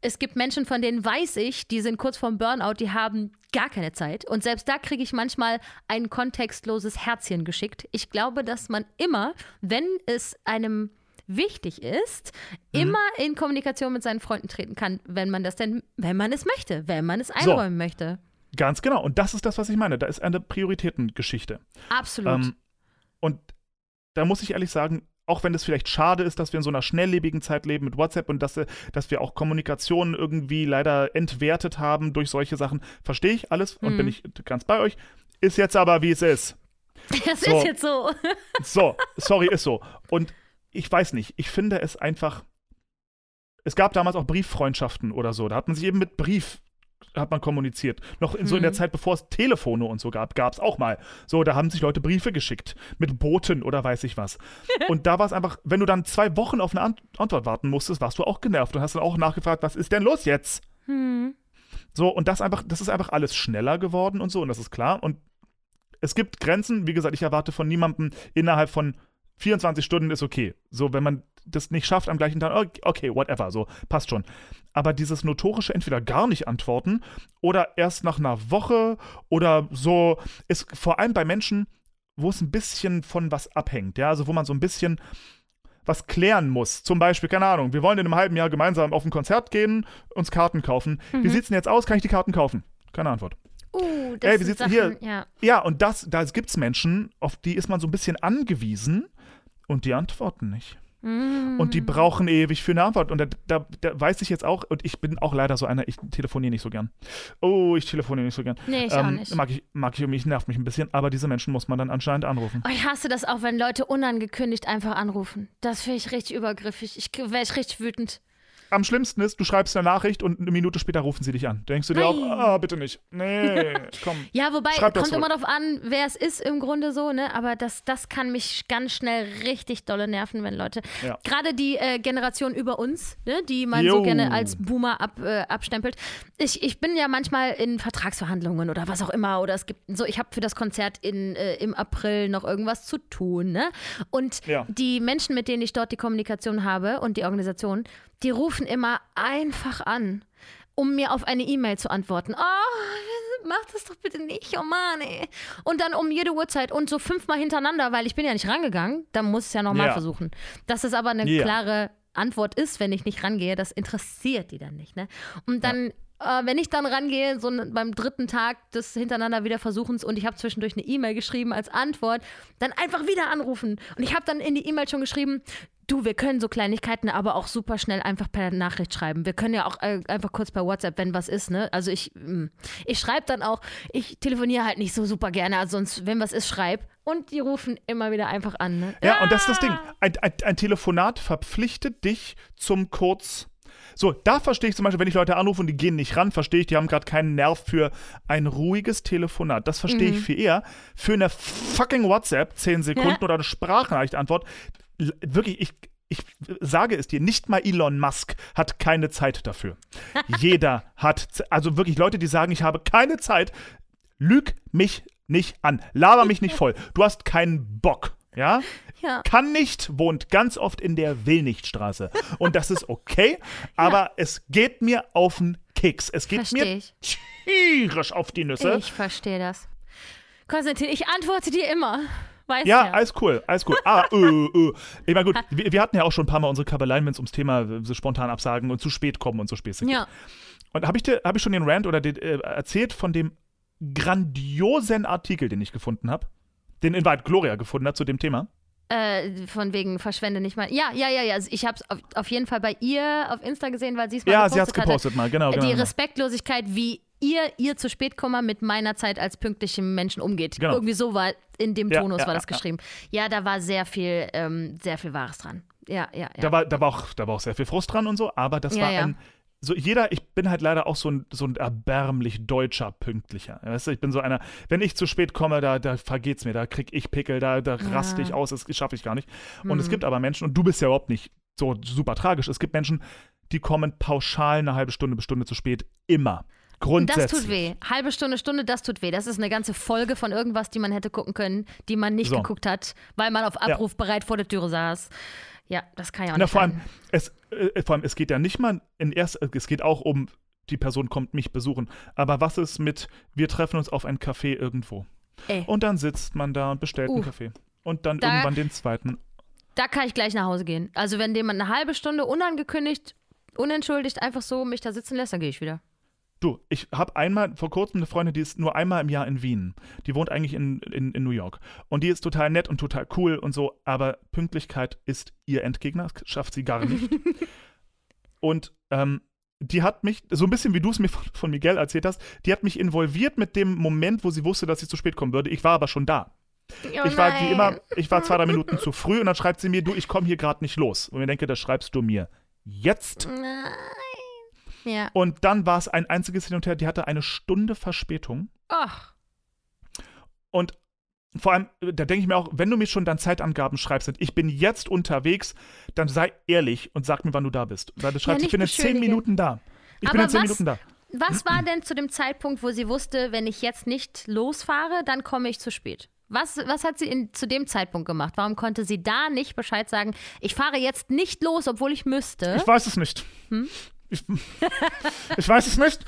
Es gibt Menschen, von denen weiß ich, die sind kurz vorm Burnout, die haben gar keine Zeit. Und selbst da kriege ich manchmal ein kontextloses Herzchen geschickt. Ich glaube, dass man immer, wenn es einem wichtig ist, Mhm. immer in Kommunikation mit seinen Freunden treten kann, wenn man das denn, wenn man es möchte, wenn man es einräumen möchte. Ganz genau. Und das ist das, was ich meine. Da ist eine Prioritätengeschichte. Absolut. Ähm, und da muss ich ehrlich sagen, auch wenn es vielleicht schade ist, dass wir in so einer schnelllebigen Zeit leben mit WhatsApp und dass, äh, dass wir auch Kommunikation irgendwie leider entwertet haben durch solche Sachen, verstehe ich alles und Mhm. bin ich ganz bei euch. Ist jetzt aber, wie es ist. das so. ist jetzt so. So, sorry, ist so. Und ich weiß nicht, ich finde es einfach. Es gab damals auch Brieffreundschaften oder so. Da hat man sich eben mit Brief hat man kommuniziert. Noch in, so in der Mhm. Zeit, bevor es Telefone und so gab, gab es auch mal. So, da haben sich Leute Briefe geschickt mit Boten oder weiß ich was. und da war es einfach, wenn du dann zwei Wochen auf eine Ant Antwort warten musstest, warst du auch genervt und hast dann auch nachgefragt, was ist denn los jetzt? Hm. So, und das einfach, das ist einfach alles schneller geworden und so, und das ist klar. Und es gibt Grenzen, wie gesagt, ich erwarte von niemandem innerhalb von 24 Stunden ist okay. So, wenn man das nicht schafft am gleichen Tag, okay, okay, whatever, so, passt schon. Aber dieses notorische entweder gar nicht antworten oder erst nach einer Woche oder so, ist vor allem bei Menschen, wo es ein bisschen von was abhängt, ja, also wo man so ein bisschen was klären muss. Zum Beispiel, keine Ahnung, wir wollen in einem halben Jahr gemeinsam auf ein Konzert gehen, uns Karten kaufen. Wie sieht's denn jetzt aus? Kann ich die Karten kaufen? Keine Antwort. Uh, das Ey, wie sieht's Sachen, hier? Ja. Ja, und das, da gibt's Menschen, auf die ist man so ein bisschen angewiesen und die antworten nicht. Mm. Und die brauchen ewig für eine Antwort. Und da, da, da weiß ich jetzt auch, und ich bin auch leider so einer, ich telefoniere nicht so gern. Oh, ich telefoniere nicht so gern. Nee, ich auch nicht. Mag ich, mag ich irgendwie, nervt mich ein bisschen, aber diese Menschen muss man dann anscheinend anrufen. Oh, ich hasse das auch, wenn Leute unangekündigt einfach anrufen. Das finde ich richtig übergriffig. Ich wäre ich richtig wütend. Am schlimmsten ist, du schreibst eine Nachricht und eine Minute später rufen sie dich an. Denkst du dir auch, Nein. ah, bitte nicht. Nee, komm. Ja, wobei, kommt immer darauf an, wer es ist im Grunde so, ne? Aber das, das kann mich ganz schnell richtig dolle nerven, wenn Leute. Ja. Gerade die äh, Generation über uns, ne? die man Jo. so gerne als Boomer ab, äh, abstempelt. Ich, ich bin ja manchmal in Vertragsverhandlungen oder was auch immer. Oder es gibt so, ich habe für das Konzert in, äh, im April noch irgendwas zu tun, ne? Und Ja. die Menschen, mit denen ich dort die Kommunikation habe und die Organisation, die rufen immer einfach an, um mir auf eine E-Mail zu antworten. Oh, mach das doch bitte nicht, oh Mann, ey. Und dann um jede Uhrzeit und so fünfmal hintereinander, weil ich bin ja nicht rangegangen, dann muss ich es ja nochmal Ja. versuchen. Dass es aber eine Ja. klare Antwort ist, wenn ich nicht rangehe, das interessiert die dann nicht, ne? Und dann äh, wenn ich dann rangehe, so beim dritten Tag des hintereinander wieder Versuchens und ich habe zwischendurch eine E-Mail geschrieben als Antwort, dann einfach wieder anrufen. Und ich habe dann in die E-Mail schon geschrieben, du, wir können so Kleinigkeiten aber auch super schnell einfach per Nachricht schreiben. Wir können ja auch äh, einfach kurz per WhatsApp, wenn was ist, ne? Also ich, mm, ich schreibe dann auch, ich telefoniere halt nicht so super gerne, also sonst, wenn was ist, schreib. Und die rufen immer wieder einfach an, ne? Ja, und das ist das Ding. Ein, ein, ein Telefonat verpflichtet dich zum Kurz. So, da verstehe ich zum Beispiel, wenn ich Leute anrufe und die gehen nicht ran, verstehe ich, die haben gerade keinen Nerv für ein ruhiges Telefonat. Das verstehe ich viel eher. Für eine fucking WhatsApp, 10 Sekunden oder eine Sprachnachrichtantwort, wirklich, ich, ich sage es dir, nicht mal Elon Musk hat keine Zeit dafür. Jeder hat, also wirklich Leute, die sagen, ich habe keine Zeit, lüg mich nicht an, laber mich nicht voll. Du hast keinen Bock, ja? Ja. Kann nicht, wohnt ganz oft in der Willnichtstraße. Und das ist okay, aber es geht mir auf den Keks. Es geht Versteh mir ich. tierisch auf die Nüsse. Ich verstehe das. Konstantin, ich antworte dir immer. Weißt Ja, ja. alles cool, alles cool. Ah, äh, äh. Ich meine, gut, wir, wir hatten ja auch schon ein paar Mal unsere Kabeleien, wenn es ums Thema äh, so spontan absagen und zu spät kommen und so Späße geht. Ja. Und habe ich, dir- hab ich schon den Rant oder den, äh, erzählt von dem grandiosen Artikel, den ich gefunden habe? Den in Wahrheit Gloria gefunden hat zu dem Thema? Äh, von wegen verschwende nicht mal. Ja, ja, ja, ja. Also Ich habe es auf, auf jeden Fall bei ihr auf Insta gesehen, weil sie es mal Ja, gepostet sie hat es hatte. gepostet mal, genau. genau, Die genau. Respektlosigkeit, wie ihr, ihr zu spät kommen mit meiner Zeit als pünktlichem Menschen umgeht. Genau. Irgendwie so war, in dem Ja, Tonus ja, war das ja, ja. geschrieben. Ja, da war sehr viel, ähm, sehr viel Wahres dran. Ja, ja, ja. Da war, da, war auch, da war auch sehr viel Frust dran und so, aber das Ja, war ja. ein. So jeder, ich bin halt leider auch so ein, so ein erbärmlich deutscher Pünktlicher. Weißt du, ich bin so einer, wenn ich zu spät komme, da, da vergeht's mir, da krieg ich Pickel, da, da raste ich aus, das schaffe ich gar nicht. Und es gibt aber Menschen, und du bist ja überhaupt nicht so super tragisch, es gibt Menschen, die kommen pauschal eine halbe Stunde bis Stunde zu spät, immer. Grundsätzlich. das tut weh. Halbe Stunde, Stunde, das tut weh. Das ist eine ganze Folge von irgendwas, die man hätte gucken können, die man nicht So. geguckt hat, weil man auf Abruf bereit vor der Türe saß. Ja, das kann ja auch Na, nicht vor allem, sein. es, äh, vor allem, es geht ja nicht mal in erst, es geht auch um, die Person kommt mich besuchen. Aber was ist mit, wir treffen uns auf ein Café irgendwo. Ey. Und dann sitzt man da und bestellt Uh. einen Kaffee. Und dann Da- irgendwann den zweiten. Da kann ich gleich nach Hause gehen. Also wenn jemand eine halbe Stunde unangekündigt, unentschuldigt einfach so mich da sitzen lässt, dann gehe ich wieder. Du, ich habe einmal vor kurzem eine Freundin, die ist nur einmal im Jahr in Wien. Die wohnt eigentlich in, in, in New York. Und die ist total nett und total cool und so, aber Pünktlichkeit ist ihr Endgegner. Das schafft sie gar nicht. und ähm, die hat mich, so ein bisschen wie du es mir von, von Miguel erzählt hast, die hat mich involviert mit dem Moment, wo sie wusste, dass ich zu spät kommen würde. Ich war aber schon da. Oh ich war wie immer, ich war zwei, drei Minuten zu früh und dann schreibt sie mir, du, ich komme hier gerade nicht los. Und ich denke, das schreibst du mir jetzt. Nein. Ja. Und dann war es ein einziges Hin und Her, die hatte eine Stunde Verspätung. Ach. Und vor allem, da denke ich mir auch, wenn du mir schon dann Zeitangaben schreibst, und ich bin jetzt unterwegs, dann sei ehrlich und sag mir, wann du da bist. Weil du schreibst, nicht ich bin in zehn. Minuten da. Ich bin Aber in zehn was- Minuten da. Was war denn zu dem Zeitpunkt, wo sie wusste, wenn ich jetzt nicht losfahre, dann komme ich zu spät? Was, was hat sie in, zu dem Zeitpunkt gemacht? Warum konnte sie da nicht Bescheid sagen, ich fahre jetzt nicht los, obwohl ich müsste? Ich weiß es nicht. Hm? Ich, ich weiß es nicht.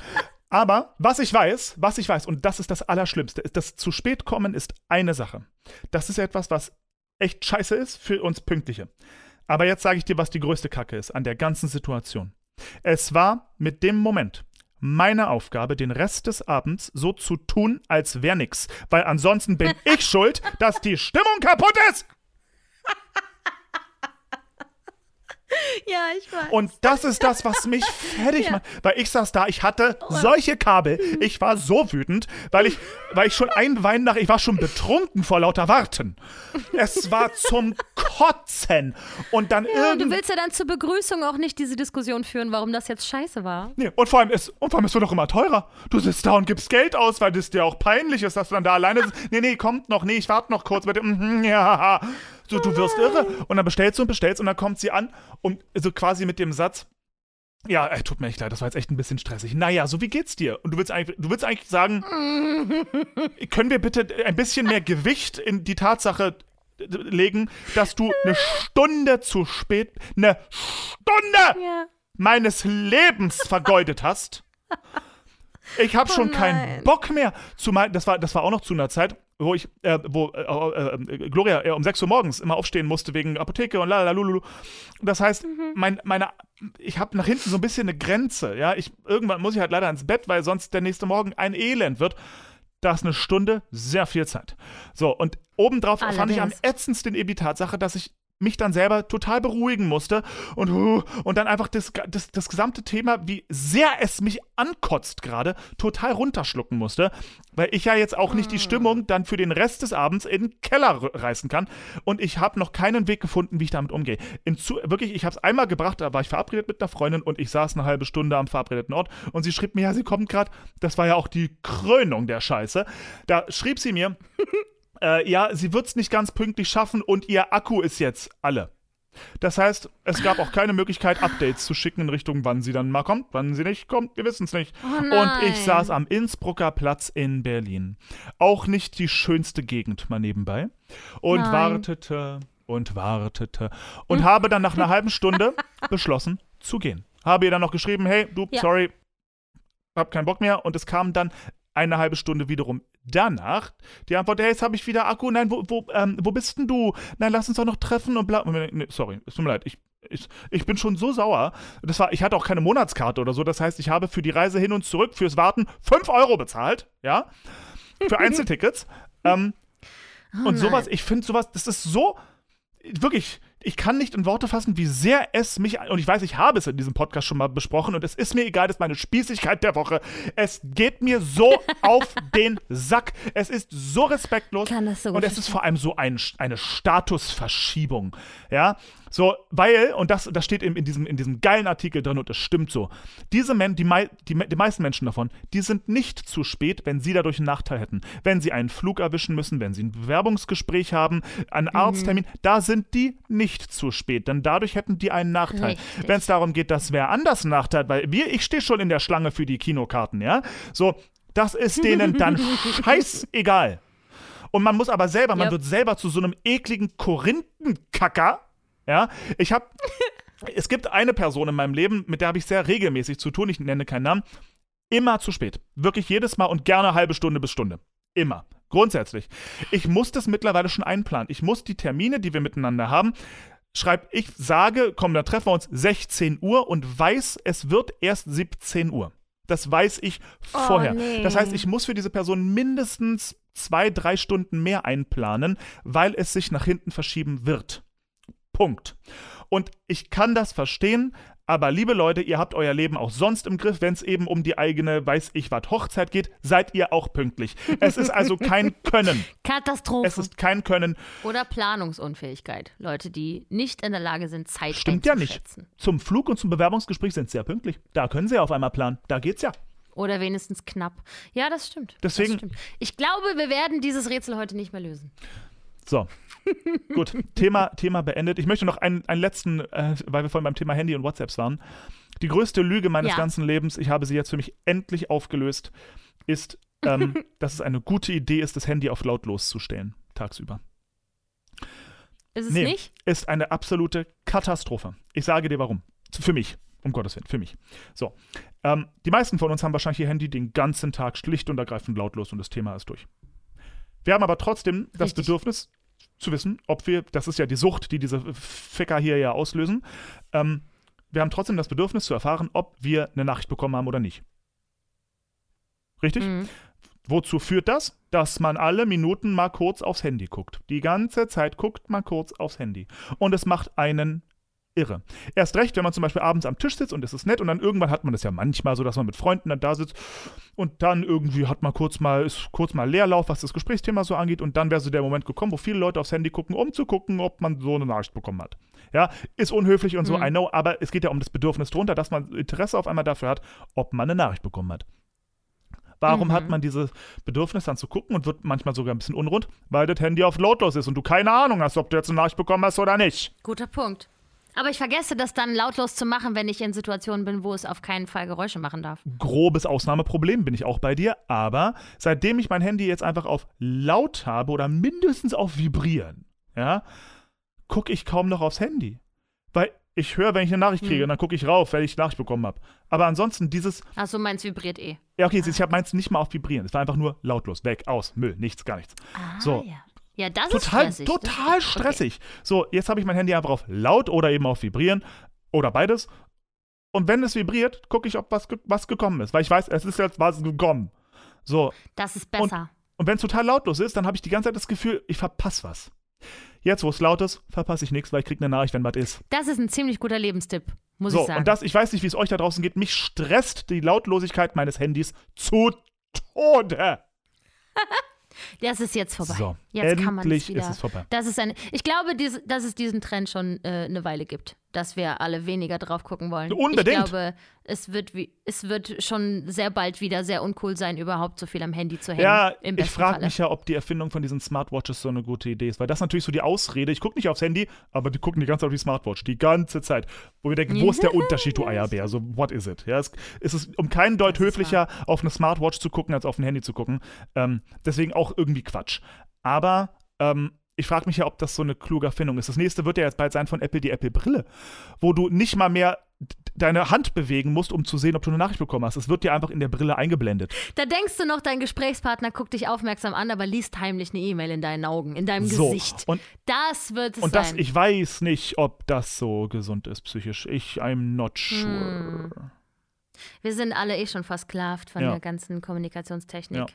Aber was ich weiß, was ich weiß, und das ist das Allerschlimmste, ist, das zu spät kommen ist eine Sache. Das ist etwas, was echt scheiße ist für uns Pünktliche. Aber jetzt sage ich dir, was die größte Kacke ist an der ganzen Situation. Es war mit dem Moment meine Aufgabe, den Rest des Abends so zu tun, als wäre nix. Weil ansonsten bin ich schuld, dass die Stimmung kaputt ist. Ja, ich weiß. Und das ist das, was mich fertig macht. Weil ich saß da, ich hatte solche Kabel. Ich war so wütend, weil ich, weil ich schon ein Wein nach, ich war schon betrunken vor lauter Warten. Es war zum Kotzen. Und dann ja, und du irgend- willst ja dann zur Begrüßung auch nicht diese Diskussion führen, warum das jetzt scheiße war. Nee, und vor allem ist, und vor allem es wird doch immer teurer. Du sitzt da und gibst Geld aus, weil das dir auch peinlich ist, dass du dann da alleine sitzt. Nee, nee, kommt noch, nee, ich warte noch kurz mit dem, mhm, ja. So, du wirst irre. Und dann bestellst du und bestellst und dann kommt sie an und so quasi mit dem Satz, ja, ey, tut mir echt leid, das war jetzt echt ein bisschen stressig. Naja, so wie geht's dir? Und du willst eigentlich, du willst eigentlich sagen, können wir bitte ein bisschen mehr Gewicht in die Tatsache legen, dass du eine Stunde zu spät, eine Stunde Ja. meines Lebens vergeudet hast. Ich habe Oh schon nein. keinen Bock mehr. Zumal, das war, das war auch noch zu einer Zeit, wo ich, äh, wo äh, äh, äh, Gloria äh, um 6 Uhr morgens immer aufstehen musste wegen Apotheke und lalalululu. Das heißt, Mhm. mein, meine, ich habe nach hinten so ein bisschen eine Grenze. Ja, ich, irgendwann muss ich halt leider ins Bett, weil sonst der nächste Morgen ein Elend wird. Da ist eine Stunde sehr viel Zeit. So, und obendrauf fand ich am Allerdings. ätzendsten eben die Tatsache, dass ich mich dann selber total beruhigen musste und, und dann einfach das, das, das gesamte Thema, wie sehr es mich ankotzt gerade, total runterschlucken musste, weil ich ja jetzt auch nicht die Stimmung dann für den Rest des Abends in den Keller reißen kann und ich habe noch keinen Weg gefunden, wie ich damit umgehe. In zu, wirklich, ich habe es einmal gebracht, da war ich verabredet mit einer Freundin und ich saß eine halbe Stunde am verabredeten Ort und sie schrieb mir, ja, sie kommt gerade, das war ja auch die Krönung der Scheiße, da schrieb sie mir, äh, ja, sie wird es nicht ganz pünktlich schaffen und ihr Akku ist jetzt alle. Das heißt, es gab auch keine Möglichkeit, Updates zu schicken in Richtung, wann sie dann mal kommt, wann sie nicht kommt, wir wissen es nicht. Oh und ich saß am Innsbrucker Platz in Berlin. Auch nicht die schönste Gegend mal nebenbei. Und Nein. wartete und wartete und habe dann nach einer halben Stunde beschlossen zu gehen. Habe ihr dann noch geschrieben, hey, du, Ja. sorry, hab keinen Bock mehr. Und es kam dann eine halbe Stunde wiederum danach die Antwort, hey, jetzt habe ich wieder Akku. Nein, wo, wo, ähm, wo bist denn du? Nein, lass uns doch noch treffen und bla. Nee, sorry, es tut mir leid. Ich, ich, ich bin schon so sauer. Das war, ich hatte auch keine Monatskarte oder so. Das heißt, ich habe für die Reise hin und zurück fürs Warten 5 Euro bezahlt. Ja. Für Einzeltickets. ähm, Oh und sowas, ich finde sowas, das ist so, wirklich, ich kann nicht in Worte fassen, wie sehr es mich, und ich weiß, ich habe es in diesem Podcast schon mal besprochen und es ist mir egal, das ist meine Spießigkeit der Woche. Es geht mir so auf den Sack. Es ist so respektlos. Kann das so und es ist vor allem so ein, eine Statusverschiebung. Ja, so, weil, und das, das steht eben in diesem, in diesem geilen Artikel drin und es stimmt so. Diese Men, die, mei- die, die meisten Menschen davon, die sind nicht zu spät, wenn sie dadurch einen Nachteil hätten. Wenn sie einen Flug erwischen müssen, wenn sie ein Bewerbungsgespräch haben, einen Mhm. Arzttermin, da sind die nicht zu spät, denn dadurch hätten die einen Nachteil. Wenn es darum geht, dass wer anders einen Nachteil hat, weil wir, ich stehe schon in der Schlange für die Kinokarten, ja, so, das ist denen dann scheißegal. Und man muss aber selber, man Yep. wird selber zu so einem ekligen Korinthenkacker. Ja, ich habe, es gibt eine Person in meinem Leben, mit der habe ich sehr regelmäßig zu tun. Ich nenne keinen Namen. Immer zu spät. Wirklich jedes Mal und gerne halbe Stunde bis Stunde. Immer. Grundsätzlich. Ich muss das mittlerweile schon einplanen. Ich muss die Termine, die wir miteinander haben, schreib, ich sage, komm, da treffen wir uns 16 Uhr und weiß, es wird erst 17 Uhr. Das weiß ich vorher. nee. Das heißt, ich muss für diese Person mindestens zwei, drei Stunden mehr einplanen, weil es sich nach hinten verschieben wird. Punkt. Und ich kann das verstehen, aber liebe Leute, ihr habt euer Leben auch sonst im Griff, wenn es eben um die eigene, weiß ich was, Hochzeit geht, seid ihr auch pünktlich. Es ist also kein Können. Katastrophe. Es ist kein Können. Oder Planungsunfähigkeit. Leute, die nicht in der Lage sind, Zeit Stimmt ja nicht. Zum Flug und zum Bewerbungsgespräch sind sie ja pünktlich. Da können sie ja auf einmal planen. Da geht's ja. Oder wenigstens knapp. Ja, das stimmt. Deswegen- Das stimmt. Ich glaube, wir werden dieses Rätsel heute nicht mehr lösen. So. Gut, Thema, Thema beendet. Ich möchte noch einen, einen letzten, äh, weil wir vorhin beim Thema Handy und WhatsApps waren. Die größte Lüge meines Ja. ganzen Lebens, ich habe sie jetzt für mich endlich aufgelöst, ist, ähm, dass es eine gute Idee ist, das Handy auf lautlos zu stellen, tagsüber. Ist es Nee. nicht? Ist eine absolute Katastrophe. Ich sage dir warum. Für mich. Um Gottes Willen, für mich. So. Ähm, die meisten von uns haben wahrscheinlich ihr Handy den ganzen Tag schlicht und ergreifend lautlos und das Thema ist durch. Wir haben aber trotzdem das Richtig. Bedürfnis zu wissen, ob wir, das ist ja die Sucht, die diese Ficker hier ja auslösen, ähm, wir haben trotzdem das Bedürfnis zu erfahren, ob wir eine Nachricht bekommen haben oder nicht. Richtig? Mhm. Wozu führt das? Dass man alle Minuten mal kurz aufs Handy guckt. Die ganze Zeit guckt man kurz aufs Handy. Und es macht einen irre. Erst recht, wenn man zum Beispiel abends am Tisch sitzt und es ist nett und dann irgendwann hat man das ja manchmal so, dass man mit Freunden dann da sitzt und dann irgendwie hat man kurz mal, ist kurz mal Leerlauf, was das Gesprächsthema so angeht und dann wäre so der Moment gekommen, wo viele Leute aufs Handy gucken, um zu gucken, ob man so eine Nachricht bekommen hat. Ja, ist unhöflich und so, Mhm. I know, aber es geht ja um das Bedürfnis drunter, dass man Interesse auf einmal dafür hat, ob man eine Nachricht bekommen hat. Warum Mhm. hat man dieses Bedürfnis dann zu gucken und wird manchmal sogar ein bisschen unrund? Weil das Handy auf lautlos ist und du keine Ahnung hast, ob du jetzt eine Nachricht bekommen hast oder nicht. Guter Punkt. Aber ich vergesse das dann lautlos zu machen, wenn ich in Situationen bin, wo es auf keinen Fall Geräusche machen darf. Grobes Ausnahmeproblem, bin ich auch bei dir. Aber seitdem ich mein Handy jetzt einfach auf laut habe oder mindestens auf vibrieren, ja, gucke ich kaum noch aufs Handy. Weil ich höre, wenn ich eine Nachricht kriege, Hm. und dann gucke ich rauf, wenn ich eine Nachricht bekommen habe. Aber ansonsten dieses, Achso, meins vibriert eh. ja okay, ich habe meins nicht mal auf Vibrieren. Es war einfach nur lautlos, weg, aus, Müll, nichts, gar nichts. Ah, So. ja. Ja, das Total, ist stressig. Total stressig. So, jetzt habe ich mein Handy einfach auf laut oder eben auf Vibrieren oder beides. Und wenn es vibriert, gucke ich, ob was, was gekommen ist. Weil ich weiß, es ist jetzt was gekommen. So, Okay. Das ist besser. und wenn es total lautlos ist, dann habe ich die ganze Zeit das Gefühl, ich verpasse was. Jetzt, wo es laut ist, verpasse ich nichts, weil ich kriege eine Nachricht, wenn was ist. das ist ein ziemlich guter Lebenstipp, muss so, ich sagen. und das, ich weiß nicht, wie es euch da draußen geht, mich stresst die Lautlosigkeit meines Handys zu Tode. das ist jetzt vorbei. So, jetzt kann man endlich es wieder. ist es vorbei. Das ist eine. Ich glaube, dies, dass es diesen Trend schon äh, eine Weile gibt, dass wir alle weniger drauf gucken wollen. Unbedingt. Ich glaube, es wird, wie, es wird schon sehr bald wieder sehr uncool sein, überhaupt so viel am Handy zu hängen. Ja, ich frage mich ja, ob die Erfindung von diesen Smartwatches so eine gute Idee ist, weil das natürlich so die Ausrede. Ich gucke nicht aufs Handy, aber die gucken die ganze Zeit auf die Smartwatch, die ganze Zeit. Wo wir denken, wo ist der Unterschied, du Eierbär? So, what is it? Ja, es, es ist um keinen Deut ist höflicher, auf eine Smartwatch zu gucken, als auf ein Handy zu gucken. Ähm, deswegen auch irgendwie Quatsch. Aber ähm, ich frage mich ja, ob das so eine kluge Erfindung ist. Das nächste wird ja jetzt bald sein von Apple, die Apple-Brille, wo du nicht mal mehr deine Hand bewegen musst, um zu sehen, ob du eine Nachricht bekommen hast. Es wird dir einfach in der Brille eingeblendet. Da denkst du noch, dein Gesprächspartner guckt dich aufmerksam an, aber liest heimlich eine E-Mail in deinen Augen, in deinem So. Gesicht. Und Das wird es Und das, sein. ich weiß nicht, ob das so gesund ist psychisch. Ich, I'm not sure. Wir sind alle eh schon versklavt von Ja. der ganzen Kommunikationstechnik.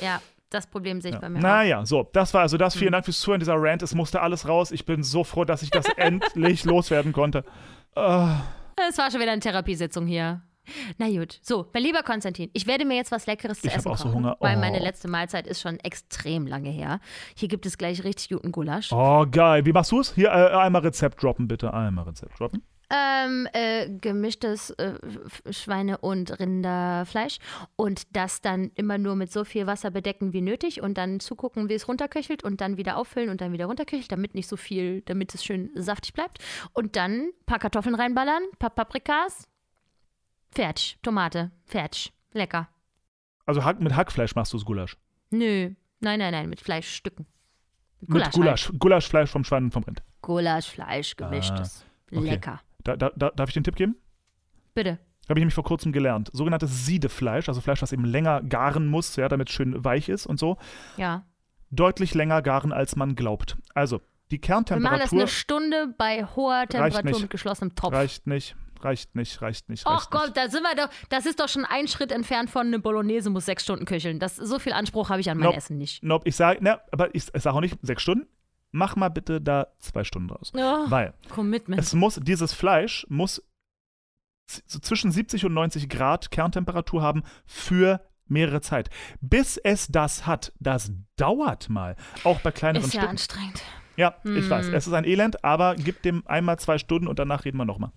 Ja, das Problem sehe ich Ja. bei mir auch. Naja, so, das war also das. Vielen Dank fürs Zuhören, dieser Rant. Es musste alles raus. Ich bin so froh, dass ich das endlich loswerden konnte. Äh, Es war schon wieder eine Therapiesitzung hier. Na gut. So, mein lieber Konstantin, ich werde mir jetzt was Leckeres zu Ich essen auch so kochen, Hunger. weil Oh. meine letzte Mahlzeit ist schon extrem lange her. Hier gibt es gleich richtig guten Gulasch. oh, geil. Wie machst du es? Hier, äh, einmal Rezept droppen, bitte. Einmal Rezept droppen. Ähm, äh, gemischtes äh, Schweine- und Rinderfleisch und das dann immer nur mit so viel Wasser bedecken wie nötig und dann zugucken, wie es runterköchelt und dann wieder auffüllen und dann wieder runterköchelt, damit nicht so viel, damit es schön saftig bleibt. Und dann ein paar Kartoffeln reinballern, ein paar Paprikas. Fertig. Tomate. Fertig. Lecker. Also Hack, mit Hackfleisch machst du das Gulasch. Nö. Nein, nein, nein, mit Fleischstücken. Mit Gulasch. halt. Gulasch. Gulaschfleisch vom Schwein und vom Rind. Gulaschfleisch, gemischtes. Ah, okay. Lecker. Da, da, da, darf ich den Tipp geben? Bitte. Habe ich nämlich vor kurzem gelernt. Sogenanntes Siedefleisch, also Fleisch, was eben länger garen muss, ja, damit es schön weich ist und so. Ja. Deutlich länger garen, als man glaubt. Also, die Wir machen das Kerntemperatur eine Stunde bei hoher Temperatur mit geschlossenem Topf. reicht nicht, reicht nicht, reicht nicht. Ach reicht Gott, nicht. da sind wir doch. Das ist doch schon ein Schritt entfernt von eine Bolognese muss sechs Stunden köcheln. Das, so viel Anspruch habe ich an mein Nope. Essen nicht. Nope, ich sage, ne, aber ich, ich sage auch nicht sechs Stunden. Mach mal bitte da zwei Stunden draus. Oh, Weil Commitment. es muss, dieses Fleisch muss so zwischen 70 und 90 Grad Kerntemperatur haben für mehrere Zeit. Bis es das hat, das dauert mal. Auch bei kleineren ist ja Stücken. anstrengend. Ja, ich Hm. weiß. Es ist ein Elend, aber gib dem einmal zwei Stunden und danach reden wir nochmal.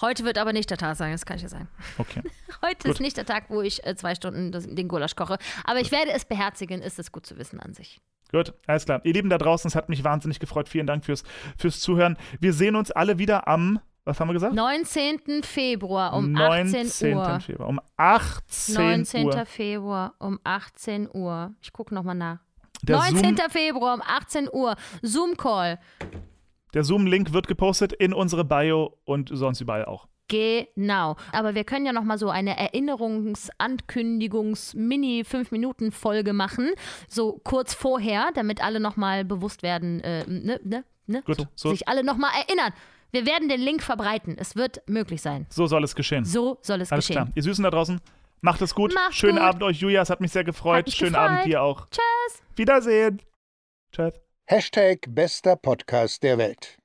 Heute wird aber nicht der Tag sein, das kann ich dir sagen. Okay. Heute Gut. ist nicht der Tag, wo ich äh, zwei Stunden das, den Gulasch koche. Aber ich werde es beherzigen, ist es gut zu wissen an sich. Gut, alles klar. Ihr Lieben da draußen, es hat mich wahnsinnig gefreut. Vielen Dank fürs, fürs Zuhören. Wir sehen uns alle wieder am, was haben wir gesagt? 19. Februar um 19. 18 Uhr. Februar. Um 18 19. Uhr. Februar um 18 Uhr. Ich gucke nochmal nach. Der 19. Zoom- Februar um 18 Uhr. Zoom-Call. Der Zoom-Link wird gepostet in unsere Bio und sonst überall auch. Genau. Aber wir können ja noch mal so eine Erinnerungsankündigungs-Mini-5-Minuten-Folge machen. So kurz vorher, damit alle noch mal bewusst werden, äh, ne, ne, ne? Gut, so, so- sich alle noch mal erinnern. Wir werden den Link verbreiten. Es wird möglich sein. So soll es geschehen. So soll es Alles geschehen. klar. Ihr Süßen da draußen, macht es gut. Macht's Schönen gut. Abend euch, Julia. Es hat mich sehr gefreut. Mich Schönen gefreut. Abend dir auch. Tschüss. Wiedersehen. Tschüss. Hashtag bester Podcast der Welt.